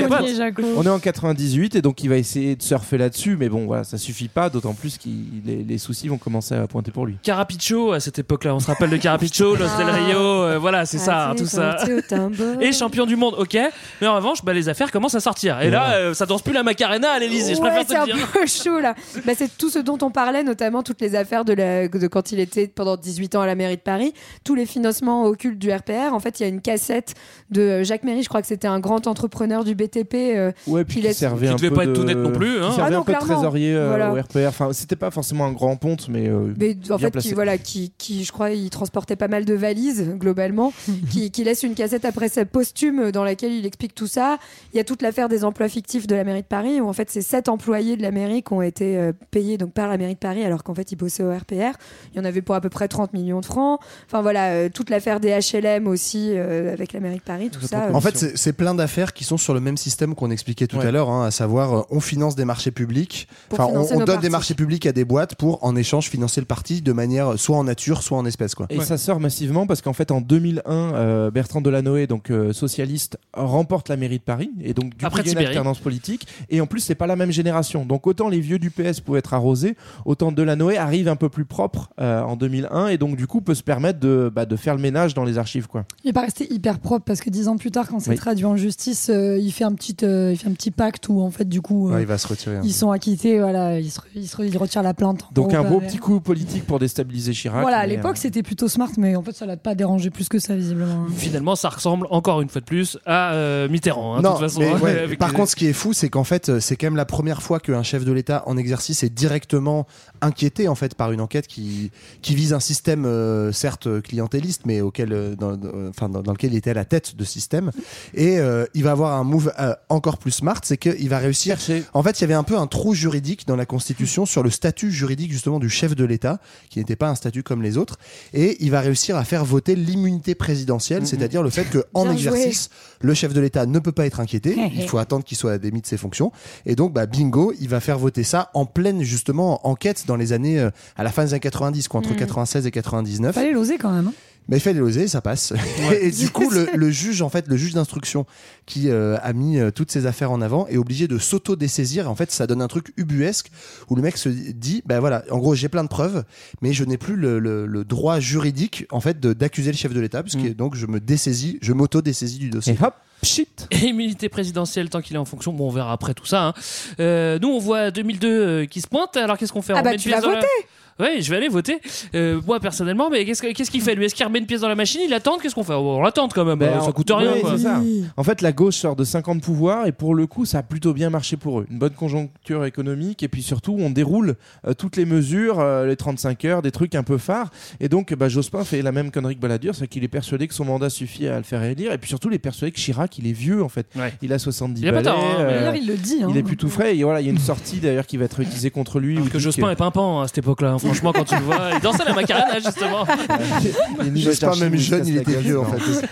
On est en 98 et donc il va essayer de surfer là-dessus, mais bon, voilà, ça suffit pas, d'autant plus que les, les soucis vont commencer à pointer pour lui. Carapicho à cette époque-là. On se rappelle de Carapicho, [laughs] Los Del Rio, euh, voilà, c'est ça, Ah, tout ça. au tambour. Et champion du monde, ok. Mais en revanche, bah, les affaires commencent à sortir. Et là, euh, ça danse plus la Macarena à l'Elysée. Je Ouais, préfère te c'est le un dire. peu chaud là. Bah, c'est tout ce dont on parlait, notamment toutes les affaires de, la, de quand il était pendant 18 ans à la mairie de Paris, tous les financements occultes du RPR. En fait, il y a une cassette de euh, Jacques Méry, je crois que c'était un grand entrepreneur du BTP. euh, Ouais, puis qui qui laisse- servait Qui un devait peu pas être de- tout net non plus, hein. qui servait Ah non, un peu de clairement. trésorier euh, Voilà. au RPR. Enfin, c'était pas forcément un grand ponte, mais, euh, Mais en bien fait, qui, voilà, qui, qui, je crois, il transportait pas mal de valises globalement, [laughs] qui, qui laisse une cassette après sa posthume dans laquelle il explique tout ça. Il y a toute l'affaire des emplois fictifs de la mairie de Paris, où en fait, c'est sept employés de la mairie qui ont été euh, payés donc par la mairie de Paris, alors qu'en fait, ils bossaient au RPR. Il y en avait pour à peu près 30 millions de francs. Enfin voilà, euh, toute l'affaire des HLM aussi euh, avec la mairie de Paris, tout ça. En fait, c'est- plein d'affaires qui sont sur le même système qu'on expliquait tout Ouais. à l'heure, hein, à savoir on finance des marchés publics, enfin on, donne des marchés publics à des boîtes pour en échange financer le parti de manière soit en nature, soit en espèces quoi. Et ça sort massivement parce qu'en fait en 2001, euh, Bertrand Delanoë, donc euh, socialiste, remporte la mairie de Paris et donc du Après coup il y a une alternance politique. Et en plus c'est pas la même génération. Donc autant les vieux du PS pouvaient être arrosés, autant Delanoë arrive un peu plus propre euh, en 2001 et donc du coup peut se permettre de, bah, de faire le ménage dans les archives quoi. Il est pas resté hyper propre parce que dix ans plus tard, quand c'est Oui. traduit en justice, euh, il fait un petit, euh, il fait un petit pacte où en fait du coup, euh, Ouais, il va se retirer. un ils peu. sont acquittés, voilà, il se, il se- il retire la plainte. Donc gros, un beau petit coup politique pour déstabiliser Chirac. Voilà, à l'époque euh, c'était plutôt smart, mais en fait ça l'a pas dérangé plus que ça visiblement. Finalement, ça ressemble encore une fois de plus à euh, Mitterrand. hein, de Non, toute façon, mais hein, ouais, [laughs] avec par les- contre, ce qui est fou, c'est qu'en fait, c'est quand même la première fois qu'un chef de l'État en exercice est directement inquiété en fait par une enquête qui qui vise un système euh, certes clientéliste, mais auquel, dans, dans- enfin, dans, dans lequel il était à la tête de système. Et euh, il va avoir un move euh, encore plus smart, c'est qu'il va réussir. En fait, il y avait un peu un trou juridique dans la Constitution sur le statut juridique justement du chef de l'État, qui n'était pas un statut comme les autres, et il va réussir à faire voter l'immunité présidentielle, c'est-à-dire le fait que en Bien joué. exercice, le chef de l'État ne peut pas être inquiété, [laughs] il faut attendre qu'il soit démis de ses fonctions, et donc bah, bingo, il va faire voter ça en pleine justement enquête dans les années euh, à la fin des années 90, quoi, entre Mhm. 96 et 99. Fallait l'oser quand même. hein. Mais il fait l'oser, ça passe. [laughs] et du coup, le, le juge, en fait, le juge d'instruction qui euh, a mis euh, toutes ces affaires en avant est obligé de s'auto-dessaisir. En fait, ça donne un truc ubuesque où le mec se dit, ben voilà, en gros, j'ai plein de preuves, mais je n'ai plus le, le- le droit juridique, en fait, d'accuser le chef de l'État, puisque donc je me dessaisis, je m'auto-dessaisis du dossier. Et hop, shit. Et immunité présidentielle tant qu'il est en fonction. Bon, on verra après tout ça. hein. Euh, nous, on voit 2002 euh, qui se pointe. Alors, qu'est-ce qu'on fait? Ah On bah, met tu pièce vas dans la- voter Ouais, je vais aller voter. Euh, moi, personnellement, mais qu'est-ce que- qu'est-ce qu'il fait Lui, est-ce qu'il remet une pièce dans la machine? Il attend Qu'est-ce qu'on fait? On l'attend quand même. Ben, euh, ça coûte rien. ouais, quoi. c'est ça. En fait, la gauche sort de 50 pouvoirs et pour le coup, ça a plutôt bien marché pour eux. Une bonne conjoncture économique et puis surtout, on déroule euh, toutes les mesures, euh, les 35 heures, des trucs un peu phares. Et donc, bah, Jospin fait la même connerie que Balladur, c'est qu'il est persuadé que son mandat suffit à le faire élire et puis surtout, il est persuadé que Chirac, il est vieux en fait. Ouais. Il a 70 Il a pas balais, tort, hein, euh, il le dit. hein. il est plus tout frais. Et voilà, il y a une sortie d'ailleurs qui va être utilisée contre lui. Parce que Jospin que- est pimpant hein, à cette époque-là. hein. Franchement, quand tu le vois, il dansait la macarena justement. Jospin, nouvelle même jeune, il était vieux, en fait.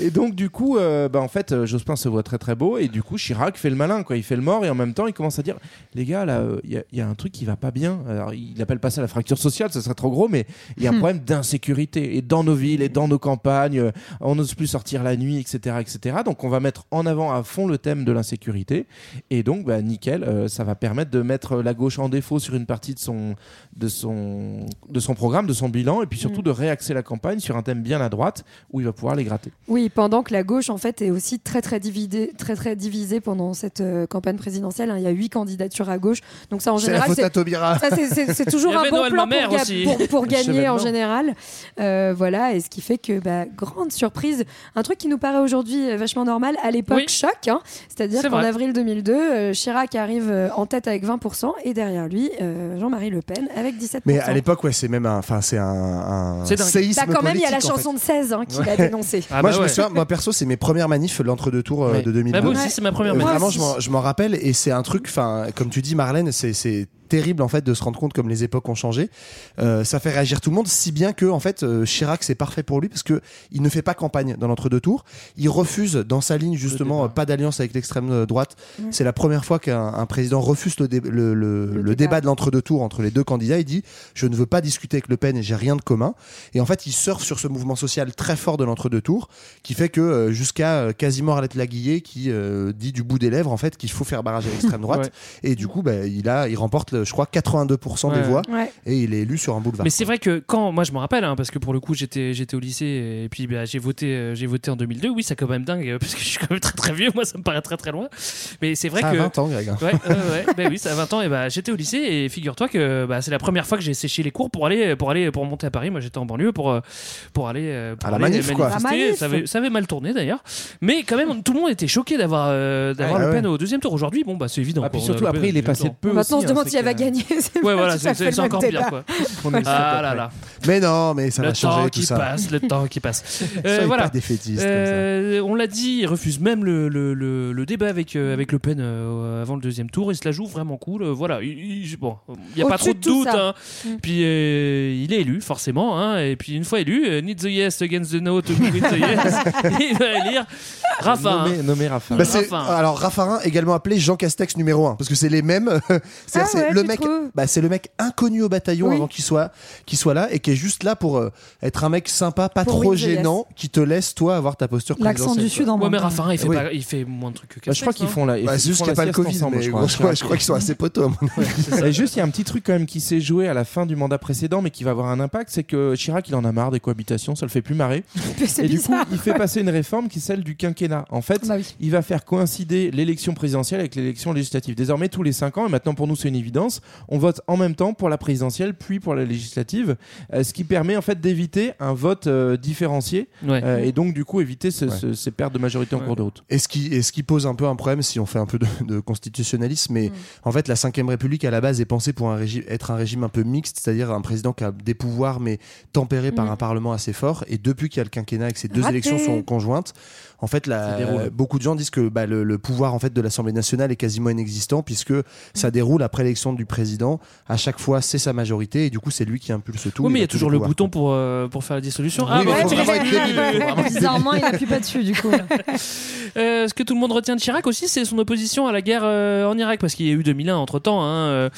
Et donc du coup, euh, bah, en fait, Jospin se voit très très beau et du coup Chirac fait le malin, quoi. Il fait le mort et en même temps il commence à dire, les gars là, euh, il y, a- il y a un truc qui va pas bien. Alors il appelle pas ça la fracture sociale, ce serait trop gros, mais il y a un Hmm. problème d'insécurité et dans nos villes et dans nos campagnes, euh, on n'ose plus sortir la nuit, etc., etc. Donc on va mettre en avant à fond le thème de l'insécurité et donc bah, nickel, euh, ça va permettre de mettre la gauche en défaut sur une partie de son de son de son programme, de son bilan et puis surtout Mm. de réaxer la campagne sur un thème bien à droite où il va pouvoir les gratter. Oui, pendant que la gauche en fait est aussi très très divisée, très très divisée pendant cette euh, campagne présidentielle. hein. Il y a huit candidatures à gauche, donc ça en C'est la général faute à Taubira. ça, c'est- c'est [laughs] toujours un bon Noël plan pour, pour- pour [laughs] gagner en général. Euh, voilà, et ce qui fait que bah, grande surprise, un truc qui nous paraît aujourd'hui euh, vachement normal, à l'époque Oui. choc. hein. C'est-à-dire C'est qu'en avril 2002, euh, Chirac arrive en tête avec 20% et derrière lui euh, Jean-Marie Le Pen avec 17%. Mais à l'époque, ouais, c'est même un, enfin, c'est un, un C'est séisme Bah, quand même, il y a la chanson de 16 hein, qu'il a dénoncée. Ah, moi, bah je ouais. me souviens, moi perso, c'est mes premières manifs l'entre-deux tours euh, Ouais. de 2002. Bah, moi aussi, Ouais. c'est ma première manif. Vraiment, Moi je m'en- je m'en rappelle et c'est un truc, enfin, comme tu dis, Marlène, c'est c'est terrible en fait de se rendre compte comme les époques ont changé. Euh, ça fait réagir tout le monde, si bien que en fait euh, Chirac c'est parfait pour lui parce que il ne fait pas campagne dans l'entre-deux tours. Il refuse dans sa ligne justement pas d'alliance avec l'extrême euh, droite. C'est la première fois qu'un un président refuse le, dé- le, le- le débat. débat de l'entre-deux tours entre les deux candidats. Il dit je ne veux pas discuter avec Le Pen et j'ai rien de commun. Et en fait il surfe sur ce mouvement social très fort de l'entre-deux tours qui fait que jusqu'à quasiment Arlette Laguillet qui euh, dit du bout des lèvres en fait qu'il faut faire barrage à l'extrême droite. Et du coup, bah, il, a, il remporte euh, je crois, 82% des voix. Ouais. Et il est élu sur un boulevard. Mais c'est vrai que quand moi je me rappelle hein, parce que pour le coup j'étais j'étais au lycée et puis bah, j'ai voté euh, j'ai voté en 2002 oui c'est quand même dingue euh, parce que je suis quand même très très vieux moi ça me paraît très très loin mais c'est vrai Ça a que 20 ans, Greg. ouais, ouais, ouais. Ben oui ça a 20 ans et bah j'étais au lycée et figure-toi que bah, c'est la première fois que j'ai séché les cours pour aller pour aller pour monter à Paris moi j'étais en banlieue pour euh, pour aller euh, pour À la manif, quoi. manifester. La manif. ça avait ça avait mal tourné d'ailleurs mais quand même tout le monde était choqué d'avoir euh, d'avoir Ouais, Le ouais. Pen au deuxième tour aujourd'hui bon bah c'est évident Ah, puis surtout après, il est passé de tour. peu Maintenant, on se demande hein, si elle va gagner. [laughs] C'est ouais pas- voilà c'est encore pire quoi [laughs] On est sûr ah là là Mais non, mais ça le va changer temps tout qui ça. passe, le temps qui passe. [laughs] Euh, voilà. pas défaitiste. Euh, on l'a dit, il refuse même le, le, le, le débat avec, euh, avec Le Pen euh, avant le deuxième tour. Il se la joue vraiment cool. Euh, voilà, il, il- bon, il n'y a pas trop de doute. hein. Mm. Puis euh, il est élu, forcément. hein. et puis une fois élu, euh, need the yes against the no to win the yes. il va élire Rafa. Nommé, hein. nommé Rafa. Bah, Raffarin. alors Raffarin également appelé Jean Castex numéro 1 parce que c'est les mêmes c'est Ah ouais, le mec bah, c'est le mec inconnu au bataillon Oui. avant qu'il soit qu'il soit là et qui est juste là pour euh, être un mec sympa pas Pour trop gênant qui te laisse toi avoir ta posture L'accent du Sud en Ouais, moins. mais Raffarin, il fait, Oui. pas, il fait moins de trucs que Bah, je crois qu'ils font la. Bah, ils c'est juste qu'il n'y a pas le Covid ensemble, mais je crois. crois, crois qu'ils sont assez potos juste, il y a un petit truc quand même qui s'est joué à la fin du mandat précédent, mais qui va avoir un impact, c'est que Chirac, il en a marre des cohabitations, ça le fait plus marrer. [laughs] Et du coup, il fait passer une réforme qui est celle du quinquennat. En fait, Bah il va faire coïncider l'élection présidentielle avec l'élection législative. Désormais, tous les 5 ans, et maintenant pour nous c'est une évidence, on vote en même temps pour la présidentielle puis pour la législative, euh, ce qui permet en fait d'éviter un vote euh, différencié Ouais. euh, et donc du coup éviter ce- Ouais. ce- ces pertes de majorité en cours de route. Et ce qui, et ce qui pose un peu un problème si on fait un peu de, de constitutionnalisme, mais en fait la 5 République à la base est pensée pour un régime, être un régime un peu mixte, c'est-à-dire un président qui a des pouvoirs mais tempéré par Mm. un parlement assez fort. Et depuis qu'il y a le quinquennat et que ces deux Raté. élections sont conjointes, en fait la, beaucoup de gens disent que bah, le, le pouvoir en fait de l'Assemblée nationale est quasiment inexistant puisque ça déroule après l'élection du président. À chaque fois c'est sa majorité et du coup c'est lui qui impulse tout. Oui, mais il y a toujours le bouton pour, euh, pour faire la dissolution. Oui, Ah, mais. [laughs] Bizarrement, il appuie pas dessus du coup. [laughs] Euh, ce que tout le monde retient de Chirac aussi, c'est son opposition à la guerre euh, en Irak, parce qu'il y a eu 2001 entre temps, hein, euh,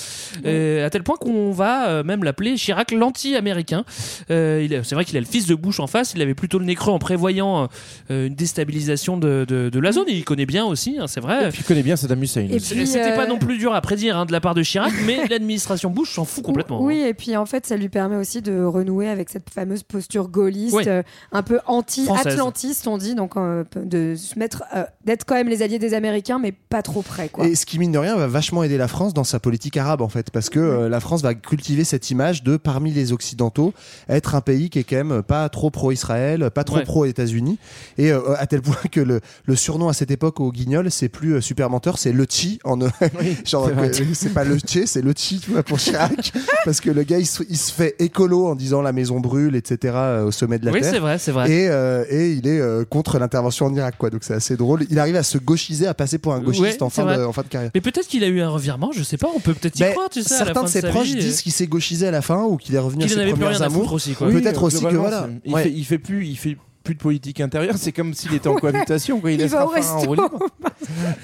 euh, à tel point qu'on va euh, même l'appeler Chirac l'anti-américain. Euh, c'est vrai qu'il a le fils de Bush en face, il avait plutôt le nez creux en prévoyant euh, une déstabilisation de, de- de la zone. Il connaît bien aussi, hein, c'est vrai. Et puis il connaît bien Saddam Hussein. Et aussi. puis, C'était euh, pas non plus dur à prédire hein, de la part de Chirac, mais [laughs] l'administration Bush s'en fout complètement. Oui, hein. et puis en fait, ça lui permet aussi de renouer avec cette fameuse posture gaulliste, Oui. euh, un peu anti-atlantiste, on dit, donc euh, de se mettre, euh, d'être quand même les alliés des Américains, mais pas trop près, quoi. Et ce qui, mine de rien, va vachement aider la France dans sa politique arabe, en fait, parce que euh, la France va cultiver cette image de, parmi les Occidentaux, être un pays qui est quand même pas trop pro-Israël, pas trop Ouais. pro-États-Unis, et euh, à tel point que le, le surnom à cette époque au Guignol, c'est plus euh, super menteur, c'est le Chi, en, [laughs] genre, c'est vrai. que- c'est pas le Chi, c'est le Chi, tu vois, pour Chirac, [laughs] parce que le gars, il se, il se fait écolo en disant la maison brûle, etc., euh, au sommet de la Oui, Terre. c'est vrai, c'est vrai. Et, euh, et il est euh, contre l'intervention en Irak, quoi. Donc c'est assez drôle. Il arrive à se gauchiser, à passer pour un gauchiste Ouais, en, fin de, vrai. en fin de carrière. Mais peut-être qu'il a eu un revirement, je sais pas, on peut peut-être y Ben, croire, tu sais. à la certains fin de ses proches euh, disent qu'il s'est gauchisé à la fin ou qu'il est revenu à ses foutre amours. aussi, quoi. Oui, Peut-être aussi que voilà. Il, fait, il fait plus, il fait plus de politique intérieure. C'est comme s'il était en [laughs] cohabitation. Quoi. Il, Il va au resto.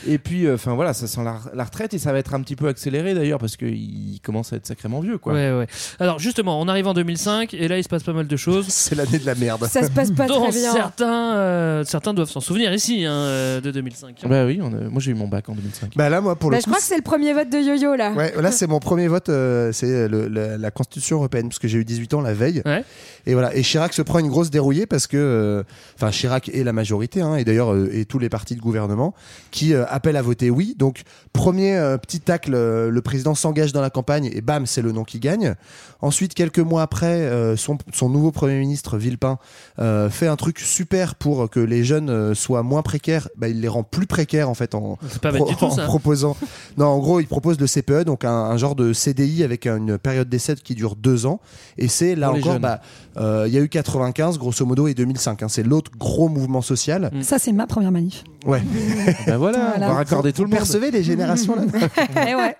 Et puis, enfin voilà, ça sent la, la retraite et ça va être un petit peu accéléré d'ailleurs parce qu'il commence à être sacrément vieux, quoi. Ouais, ouais. Alors justement, on arrive en 2005 et là il se passe pas mal de choses. [laughs] C'est l'année de la merde. Ça se passe pas dont très bien. certains, euh, certains doivent s'en souvenir ici hein, euh, de 2005. Bah oui, on a- moi j'ai eu mon bac en 2005. Bah là, moi, pour Bah, le je coup. crois que c'est le premier vote de Yo-Yo, là. Ouais, là c'est mon premier vote, euh, c'est la, la Constitution européenne parce que j'ai eu 18 ans la veille. Ouais. Et voilà, et Chirac se prend une grosse dérouillée parce que, euh, enfin Chirac et la majorité, hein, et d'ailleurs euh, et tous les partis de gouvernement qui euh, appellent à voter oui. Donc premier euh, petit tacle, euh, le président s'engage dans la campagne et bam, c'est le nom qui gagne. Ensuite, quelques mois après, euh, son, son nouveau premier ministre Villepin euh, fait un truc super pour que les jeunes euh, soient moins précaires. Bah, il les rend plus précaires en fait en, C'est pas bête du tout [laughs] en ça. proposant. [laughs] Non, en gros, il propose le CPE, donc un, un genre de CDI avec une période d'essai qui dure deux ans. Et c'est là Pour encore, bah, euh, il y a eu 95 grosso modo et 2005. Hein. c'est l'autre gros mouvement social. Ça, c'est ma première manif. Ouais. [laughs] Bah voilà, Voilà. on va raccorder tout le monde. Percevez les générations là. [laughs] [laughs] Ouais.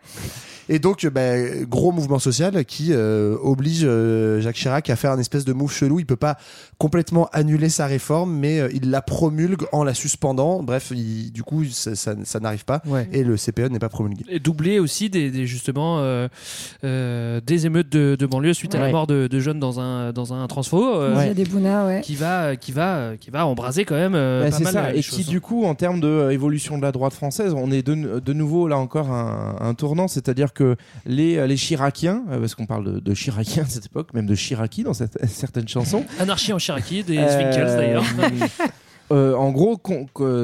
Et donc, bah, gros mouvement social qui euh, oblige euh, Jacques Chirac à faire un espèce de move chelou. Il peut pas complètement annuler sa réforme, mais euh, il la promulgue en la suspendant. Bref, il- du coup, ça, ça- ça n'arrive pas. Ouais. Et le CPE n'est pas promulgué. Et doublé aussi des, des- justement euh, euh, des émeutes de, de banlieue suite à la mort de, de jeunes dans un dans un transfo euh, Il y a des Bouna, ouais. qui va qui va qui va embraser quand même euh, Bah, pas c'est mal ça, et choses. qui du coup, en termes d'évolution de, la droite française, on est de, de nouveau là encore un, un tournant, c'est-à-dire que les, euh, les Chiraciens, euh, parce qu'on parle de, de Chiraciens à cette époque, même de Chiraki dans cette- [laughs] certaines chansons, Anarchie en Cherokee, des Euh, Zwinkels d'ailleurs. [laughs] euh, en gros,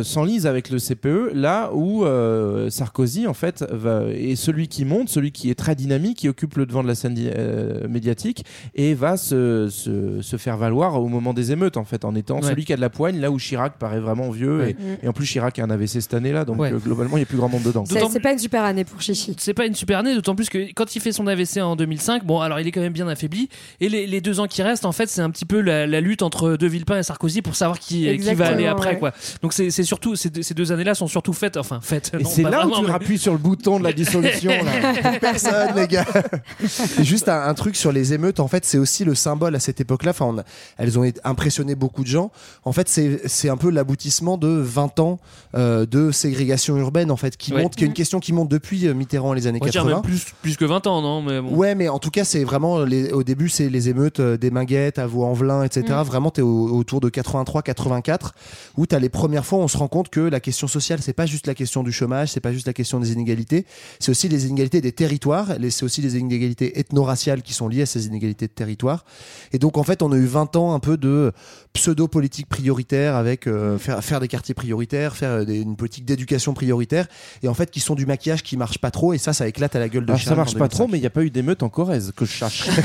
s'enlise avec le CPE, là où euh, Sarkozy, en fait, va, est celui qui monte, celui qui est très dynamique, qui occupe le devant de la scène euh, médiatique et va se, se, se faire valoir au moment des émeutes, en fait, en étant Ouais. celui qui a de la poigne, là où Chirac paraît vraiment vieux. Ouais. Et, et en plus, Chirac a un AVC cette année-là, donc Ouais. euh, globalement, il n'y a plus grand monde dedans. C'est c'est pas une super année pour Chichi. C'est pas une super année, d'autant plus que quand il fait son AVC en 2005, bon, alors il est quand même bien affaibli. Et les, les deux ans qui restent, en fait, c'est un petit peu la, la lutte entre De Villepin et Sarkozy pour savoir qui, qui va Après, quoi. Donc c'est c'est surtout, ces deux, ces deux années-là sont surtout faites, enfin, faites. Et c'est là où tu mais- appuies sur le bouton de la dissolution. là. [laughs] Personne, les gars. Et juste un, un truc sur les émeutes, en fait, c'est aussi le symbole à cette époque-là. Enfin, on a- elles ont impressionné beaucoup de gens. En fait, c'est c'est un peu l'aboutissement de 20 ans euh, de ségrégation urbaine, en fait, qui Ouais. monte, qui est une question qui monte depuis euh, Mitterrand les années On va dire 80. même plus, plus que 20 ans, non mais bon. Ouais, mais en tout cas, c'est vraiment les, au début, c'est les émeutes euh, des Minguettes, à Vaux-en-Velin, etc. Mm. Vraiment, t'es au- autour de 83-84, où t'as les premières fois, où on se rend compte que la question sociale, c'est pas juste la question du chômage, c'est pas juste la question des inégalités, c'est aussi les inégalités des territoires, c'est aussi les inégalités ethno-raciales qui sont liées à ces inégalités de territoire. Et donc, en fait, on a eu 20 ans un peu de pseudo-politique prioritaire avec euh, faire, faire des quartiers prioritaires, faire euh, des- une politique d'éducation prioritaire, et en fait, qui sont du maquillage qui marche pas trop, et ça, ça éclate à la gueule de Alors, ça marche pas 2005. trop, mais il n'y a pas eu d'émeute en Corrèze que je cherche. [laughs]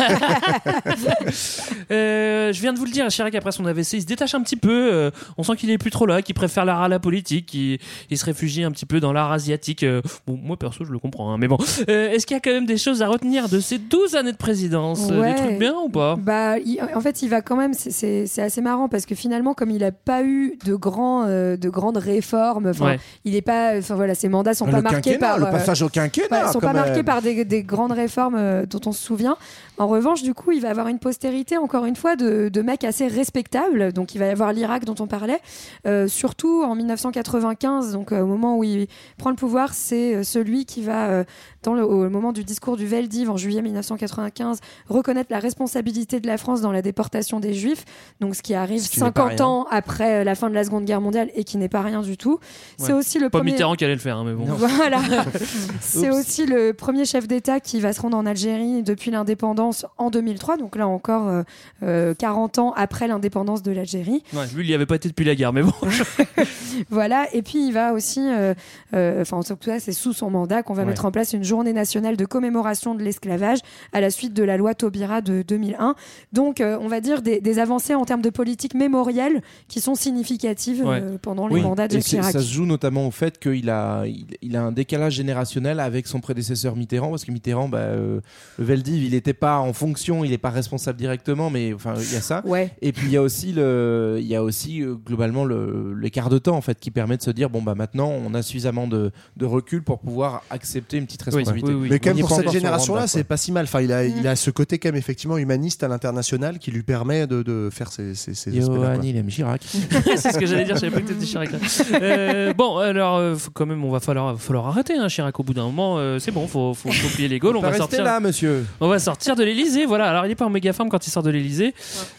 Euh, je viens de vous le dire, Chirac après son AVC, il se détache un petit peu. euh, on sent qu'il est plus trop là, qu'il préfère l'art à la politique, qu'il il se réfugie un petit peu dans l'art asiatique. euh, bon, moi perso, je le comprends, hein, mais bon. Euh, Est-ce qu'il y a quand même des choses à retenir de ces 12 années de présidence? Euh, Ouais. Des trucs bien ou pas? Bah, il- en fait, il va quand même. c'est- assez marrant parce que finalement, comme il n'a pas eu de grands, euh, de grandes réformes, Ouais. il est pas. Enfin voilà, ses mandats sont Le pas marqués par. le euh, passage au quinquennat, ouais, sont pas même. marqués par des, des grandes réformes euh, dont on se souvient. En revanche, du coup, il va avoir une postérité, encore une fois, de, de mecs assez respectables. Donc, il va y avoir l'Irak dont on parlait. Euh, surtout en 1995, donc euh, au moment où il prend le pouvoir, c'est euh, celui qui va, dans le, au moment du discours du Veldiv en juillet 1995, reconnaître la responsabilité de la France dans la déportation des Juifs. Donc, ce qui arrive Ce qui n'est pas 50 rien. ans après euh, la fin de la Seconde Guerre mondiale et qui n'est pas rien du tout. C'est Ouais. aussi le Pas premier. Mitterrand qui allait le faire, hein, mais bon. [laughs] Voilà. [laughs] C'est aussi le premier chef d'État qui va se rendre en Algérie depuis l'indépendance en 2003, donc là encore euh, euh, 40 ans après l'indépendance de l'Algérie. Ouais, lui, il y avait pas été depuis la guerre, mais bon. [laughs] Voilà, et puis il va aussi, euh, euh, enfin en tout cas c'est sous son mandat qu'on va Ouais. mettre en place une journée nationale de commémoration de l'esclavage à la suite de la loi Taubira de 2001. Donc euh, on va dire des, des avancées en termes de politique mémorielle qui sont significatives euh, pendant les Oui. mandats de Et c'est- Chirac. Ça se joue notamment au fait qu'il a, il, il a un décalage générationnel avec son prédécesseur Mitterrand, parce que Mitterrand, bah, euh, le Veldiv, il n'était pas en fonction, il n'est pas responsable directement, mais enfin, il y a ça. Ouais. Et puis il y a aussi, le, il y a aussi euh, globalement le- l'écart de temps en fait, qui permet de se dire bon bah maintenant on a suffisamment de, de recul pour pouvoir accepter une petite responsabilité. Mais quand même pour pas cette génération-là, c'est pas si mal. Enfin, il a, il a ce côté quand même effectivement humaniste à l'international qui lui permet de, de faire Johan, aspects-là, quoi. il aime Chirac. [laughs] c'est ce que j'allais dire, je savais pas que t'étais Chirac. là. Euh, bon, alors, euh, faut quand même, on va falloir, falloir arrêter, hein, Chirac. Au bout d'un moment, euh, c'est bon, faut, faut, faut plier les Gaules. On va rester sortir. là, monsieur. On va sortir de l'Elysée, voilà. Alors, il est pas en méga forme quand il sort de l'Elysée.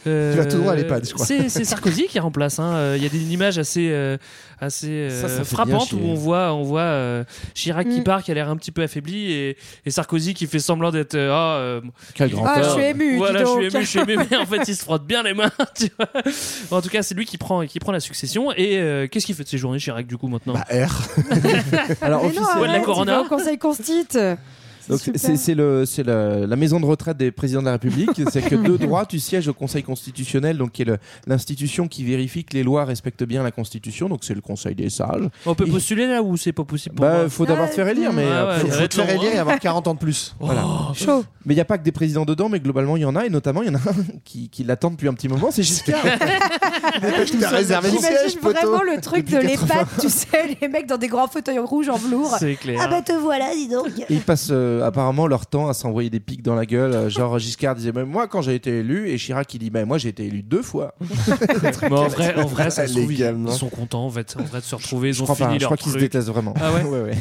Euh, Tu vas tout droit à l'EHPAD, je crois. C'est c'est Sarkozy qui remplace. hein. Euh, Il y a des une image assez, euh, assez euh, Ça, ça fait frappante où on voit, on voit euh, Chirac qui Mm. part, qui a l'air un petit peu affaibli, et, et Sarkozy qui fait semblant d'être. euh, ah, euh, Quel grand Ah, je suis ému, Voilà, je suis ému, je suis ému, [laughs] mais en fait, il se frotte bien les mains. [laughs] Tu vois en tout cas, c'est lui qui prend, qui prend la succession. Et euh, qu'est-ce qu'il fait de ses journées, Chirac, du coup, maintenant? Bah, R. [laughs] Alors officiellement- Ouais, de la arrête, il Corona. va au Conseil Constite. Donc c'est c'est le c'est la, la maison de retraite des présidents de la République. [laughs] c'est que de droit tu sièges au Conseil constitutionnel, donc qui est l'institution qui vérifie que les lois respectent bien la Constitution. Donc c'est le Conseil des sages. On peut Et- postuler là ou c'est pas possible pour Bah faut d'abord te faire élire, mais Ouais, euh, ouais, faut- il te faire élire et avoir 40 ans de plus. voilà. Chaud. Mais il n'y a pas que des présidents dedans, mais globalement il y en a, et notamment il y en a un [laughs] qui, qui l'attend depuis un petit moment, c'est Giscard. [laughs] J'imagine vraiment le truc de l'EHPAD, tu sais, les mecs dans des grands fauteuils rouges en velours. C'est clair. Ah bah te voilà, dis donc. Et ils passent euh, apparemment leur temps à s'envoyer des pics dans la gueule. euh, genre Giscard disait même moi quand j'ai été élu, et Chirac il dit ben moi j'ai été élu deux fois. [laughs] Mais en vrai, en vrai, ça se trouve, ils, sont contents en fait, en vrai de se retrouver. Ils Je ont crois fini pas, je leur crois qu'ils se détestent vraiment. Ah ouais [laughs] ouais, ouais.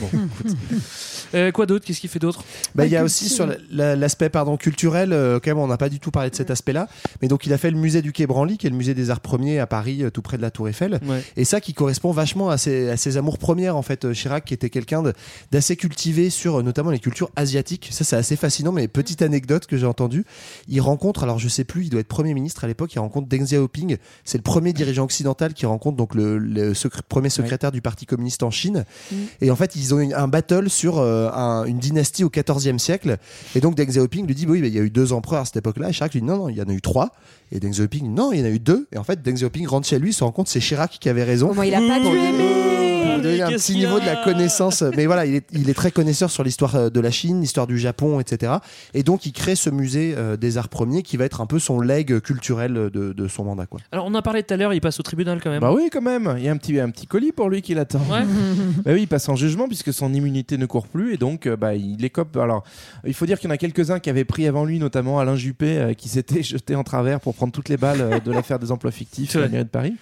Euh, quoi d'autre? Qu'est-ce qu'il fait d'autre? Bah, il y a aussi sur la- la- l'aspect pardon culturel, euh, quand même, on n'a pas du tout parlé de cet aspect-là. Mais donc, il a fait le musée du Quai Branly, qui est le musée des Arts Premiers à Paris, tout près de la Tour Eiffel. Ouais. Et ça qui correspond vachement à ses, à ses amours premières, en fait. Chirac, qui était quelqu'un d'assez cultivé sur notamment les cultures asiatiques asiatique. Ça, c'est assez fascinant. Mais petite anecdote que j'ai entendue, il rencontre, alors je sais plus, il doit être premier ministre à l'époque. Il rencontre Deng Xiaoping. C'est le premier dirigeant occidental qui rencontre donc le, le secré- premier secrétaire du Parti communiste en Chine. Et en fait, ils ont eu un battle sur euh, un- une dynastie au XIVe siècle. Et donc Deng Xiaoping lui dit oui, mais il y a eu deux empereurs à cette époque-là. Et Chirac lui dit non, non, il y en a eu trois. Et Deng Xiaoping non, il y en a eu deux. Et en fait, Deng Xiaoping rentre chez lui, il se rend compte que c'est Chirac qui avait raison. Comment il a pas dû aimer Il y a un petit niveau de la connaissance, mais voilà, il est, il est très connaisseur sur l'histoire euh, de la Chine, l'histoire du Japon, etc. Et donc, il crée ce musée euh, des arts premiers qui va être un peu son legs culturel de, de son mandat. Quoi. Alors, on en parlait tout à l'heure, il passe au tribunal quand même. Bah oui, quand même. Il y a un petit, un petit colis pour lui qui l'attend. Ouais. [laughs] bah oui, il passe en jugement puisque son immunité ne court plus et donc euh, bah, il écope. Alors, il faut dire qu'il y en a quelques-uns qui avaient pris avant lui, notamment Alain Juppé, euh, qui s'était [laughs] jeté en travers pour prendre toutes les balles euh, de l'affaire des emplois fictifs [laughs] à la mairie de Paris.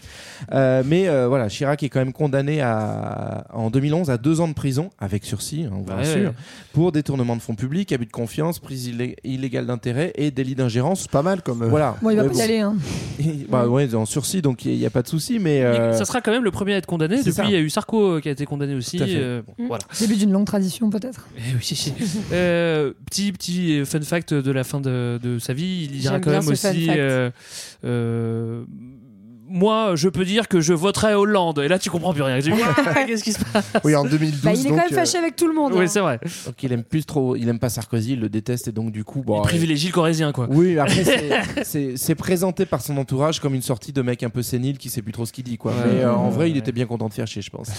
Euh, mais euh, voilà, Chirac est quand même condamné à, en 2011 à deux ans de prison avec sursis, hein, on vous Ouais, rassure, ouais. pour détournement de fonds publics, abus de confiance, prise illé- illégale d'intérêt et délit d'ingérence. C'est pas mal comme. euh, Voilà. Bon, il va Mais pas y aller. Hein. [laughs] bah ouais, en sursis, donc il n'y a pas de souci, mais. Euh, Ça sera quand même le premier à être condamné. Depuis, il y a eu Sarko euh, qui a été condamné aussi. Tout à fait. euh, bon, voilà. Début d'une longue tradition, peut-être. [laughs] Eh oui. Euh, petit petit fun fact de la fin de, de sa vie, il dira J'aime quand même aussi. Euh, euh, moi, je peux dire que je voterai Hollande. Et là, tu comprends plus rien. [laughs] Tu dis, Ouah, Qu'est-ce qui se passe Oui, en 2012. Bah, il est quand donc, même fâché avec tout le monde. Oui, hein. c'est vrai. Donc il aime plus trop, il aime pas Sarkozy, il le déteste et donc du coup, bon. Il privilégie le corésien, quoi. Oui, après [laughs] c'est- c'est c'est présenté par son entourage comme une sortie de mec un peu sénile qui sait plus trop ce qu'il dit quoi. Ouais. Mais euh, en vrai, il était bien content de faire chier, je pense.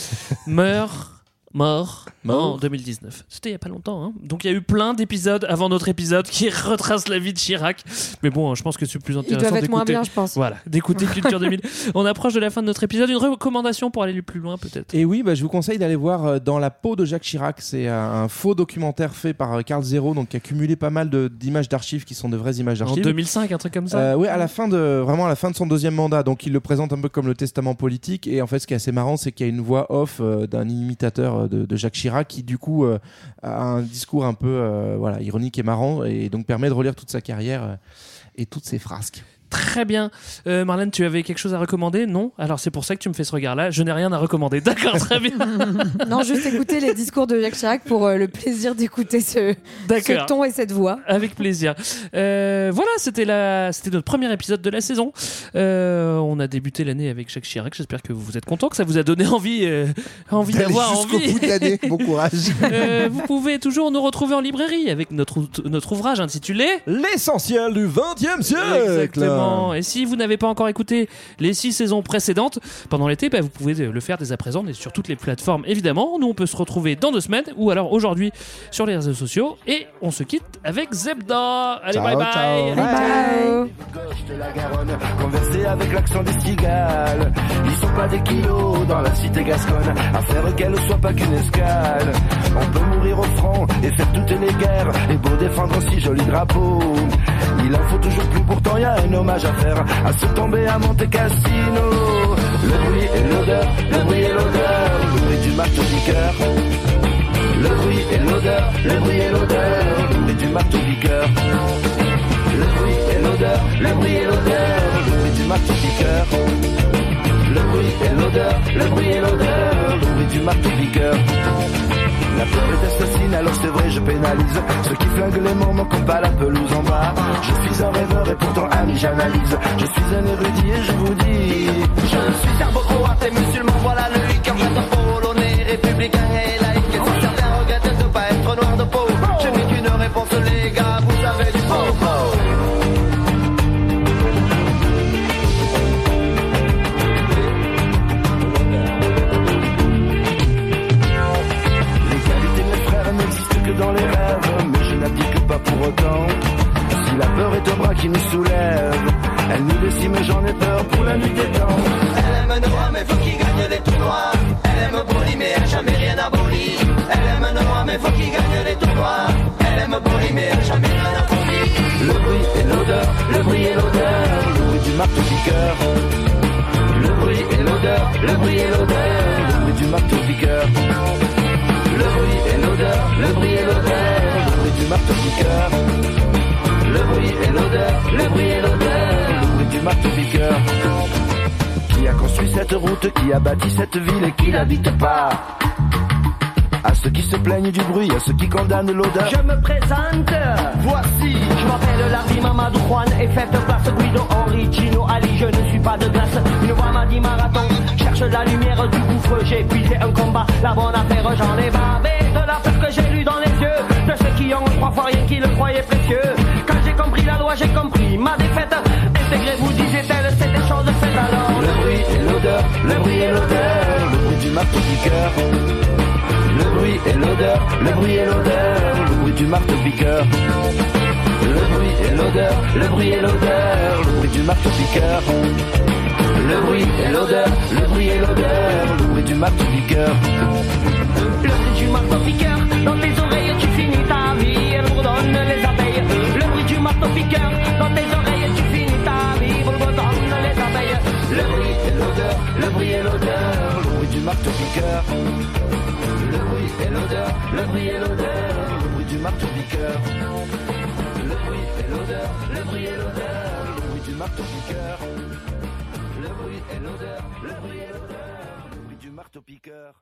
Meurt. Mort, Mort. en 2019. C'était il y a pas longtemps. hein. Donc il y a eu plein d'épisodes avant notre épisode qui [laughs] retracent la vie de Chirac. Mais bon, je pense que c'est plus Ils intéressant doivent être moins bien, je pense. Voilà, d'écouter Culture 2000. [laughs] On approche de la fin de notre épisode. Une recommandation pour aller plus loin, peut-être. Et oui, bah, je vous conseille d'aller voir euh, Dans la peau de Jacques Chirac. C'est un, un faux documentaire fait par euh, Carl Zero, donc qui a cumulé pas mal de- d'images d'archives qui sont de vraies images En d'archives. 2005, un truc comme ça. Euh, oui, à la fin de vraiment à la fin de son deuxième mandat. Donc il le présente un peu comme le testament politique. Et en fait, ce qui est assez marrant, c'est qu'il y a une voix off euh, d'un imitateur de, de Jacques Chirac qui du coup euh, a un discours un peu euh, voilà ironique et marrant et donc permet de relire toute sa carrière euh, et toutes ses frasques. Très bien. Euh, Marlène, tu avais quelque chose à recommander? Non? Alors c'est pour ça que tu me fais ce regard-là. Je n'ai rien à recommander. [laughs] D'accord, très bien. [laughs] Non, juste écouter les discours de Jacques Chirac pour euh, le plaisir d'écouter ce, ton et cette voix. Avec plaisir. Euh, voilà, c'était la, c'était notre premier épisode de la saison. Euh, on a débuté l'année avec Jacques Chirac. J'espère que vous êtes contents, que ça vous a donné envie, euh, envie D'aller d'avoir jusqu'au envie. bout de l'année. [laughs] Bon courage. Euh, vous pouvez toujours nous retrouver en librairie avec notre, notre ouvrage intitulé L'essentiel du 20e siècle. Exactement. Et si vous n'avez pas encore écouté les six saisons précédentes pendant l'été, bah, vous pouvez le faire dès à présent et sur toutes les plateformes évidemment. Nous, on peut se retrouver dans deux semaines ou alors aujourd'hui sur les réseaux sociaux. Et on se quitte avec Zebda. Allez, Ciao, bye bye. ciao. Bye. Gauche de la Garonne, converser avec l'accent des cigales. Ils sont pas des kilos dans la cité gasconne, à faire qu'elle soit pas qu'une escale. On peut mourir au front et faire toutes les guerres, et pour défendre si joli drapeau. Il en faut toujours plus, pourtant y a un hommage à faire, à se tomber à Monte Cassino. Le bruit et l'odeur, le bruit et l'odeur, le bruit du marteau piqueur. Le bruit et l'odeur, le bruit et l'odeur, le bruit du marteau piqueur. Le bruit et l'odeur, le bruit et l'odeur, le bruit du marteau. Le bruit et l'odeur, le bruit et l'odeur, le bruit du marteau. La peur est assassine, alors c'est vrai, je pénalise ceux qui flinguent les moments comme pas la pelouse en bas. Je suis un rêveur et pourtant ami, j'analyse. Je suis un érudit et je vous dis. Je suis serbo-croate et musulman, voilà le hic. Qui nous soulève, elle nous décime, j'en ai peur pour la nuit des temps. Elle aime Noah, mais faut qu'il gagne les tournois. Elle aime Boli, mais elle jamais rien aboli. Elle aime Noah, mais faut qu'il gagne les tournois. Elle aime Boli, mais elle jamais rien aboli. Le bruit et l'odeur, le bruit et l'odeur, le bruit du marteau. Le bruit et l'odeur, le bruit et l'odeur, le bruit du marteau. Le bruit et l'odeur, le bruit et l'odeur, le bruit du marteau. Le bruit et l'odeur, le bruit et l'odeur, le bruit du marteau piqueur. Qui a construit cette route, qui a bâti cette ville et qui n'habite pas À ceux qui se plaignent du bruit, à ceux qui condamnent l'odeur. Je me présente, voici. Je m'appelle Lardy Mamadou Juan et faites place Guido Henri Gino Ali. Je ne suis pas de glace, une voix m'a dit marathon. Cherche la lumière du gouffre, j'ai puisé un combat. La bonne affaire, j'en ai bavé de la peur que j'ai lu dans les yeux de ceux qui ont trois fois rien qui le croyaient précieux. Compris la loi, j'ai compris ma défaite. Intégrez-vous, disait-elle, c'est des choses faites alors. Le bruit et l'odeur, le bruit et l'odeur, le bruit du marteau piqueur. Le bruit et l'odeur, le bruit et l'odeur, le bruit du marteau piqueur. Le bruit et l'odeur, le bruit et l'odeur, le bruit du marteau piqueur. Le bruit et l'odeur, le bruit et l'odeur, le bruit du marteau piqueur. Le bruit du marteau piqueur, dans tes oreilles tu finis ta vie, elle bourdonne les abeilles. Marteau piqueur, dans tes oreilles tu finis ta vie, elle bourdonne les abeilles. Le bruit et l'odeur, le bruit et l'odeur, le bruit du marteau piqueur. Le bruit et l'odeur, le bruit et l'odeur, le bruit du marteau piqueur. Le bruit et l'odeur, le bruit et l'odeur, le bruit du marteau piqueur. Le bruit et l'odeur, le bruit et l'odeur, le bruit du marteau piqueur.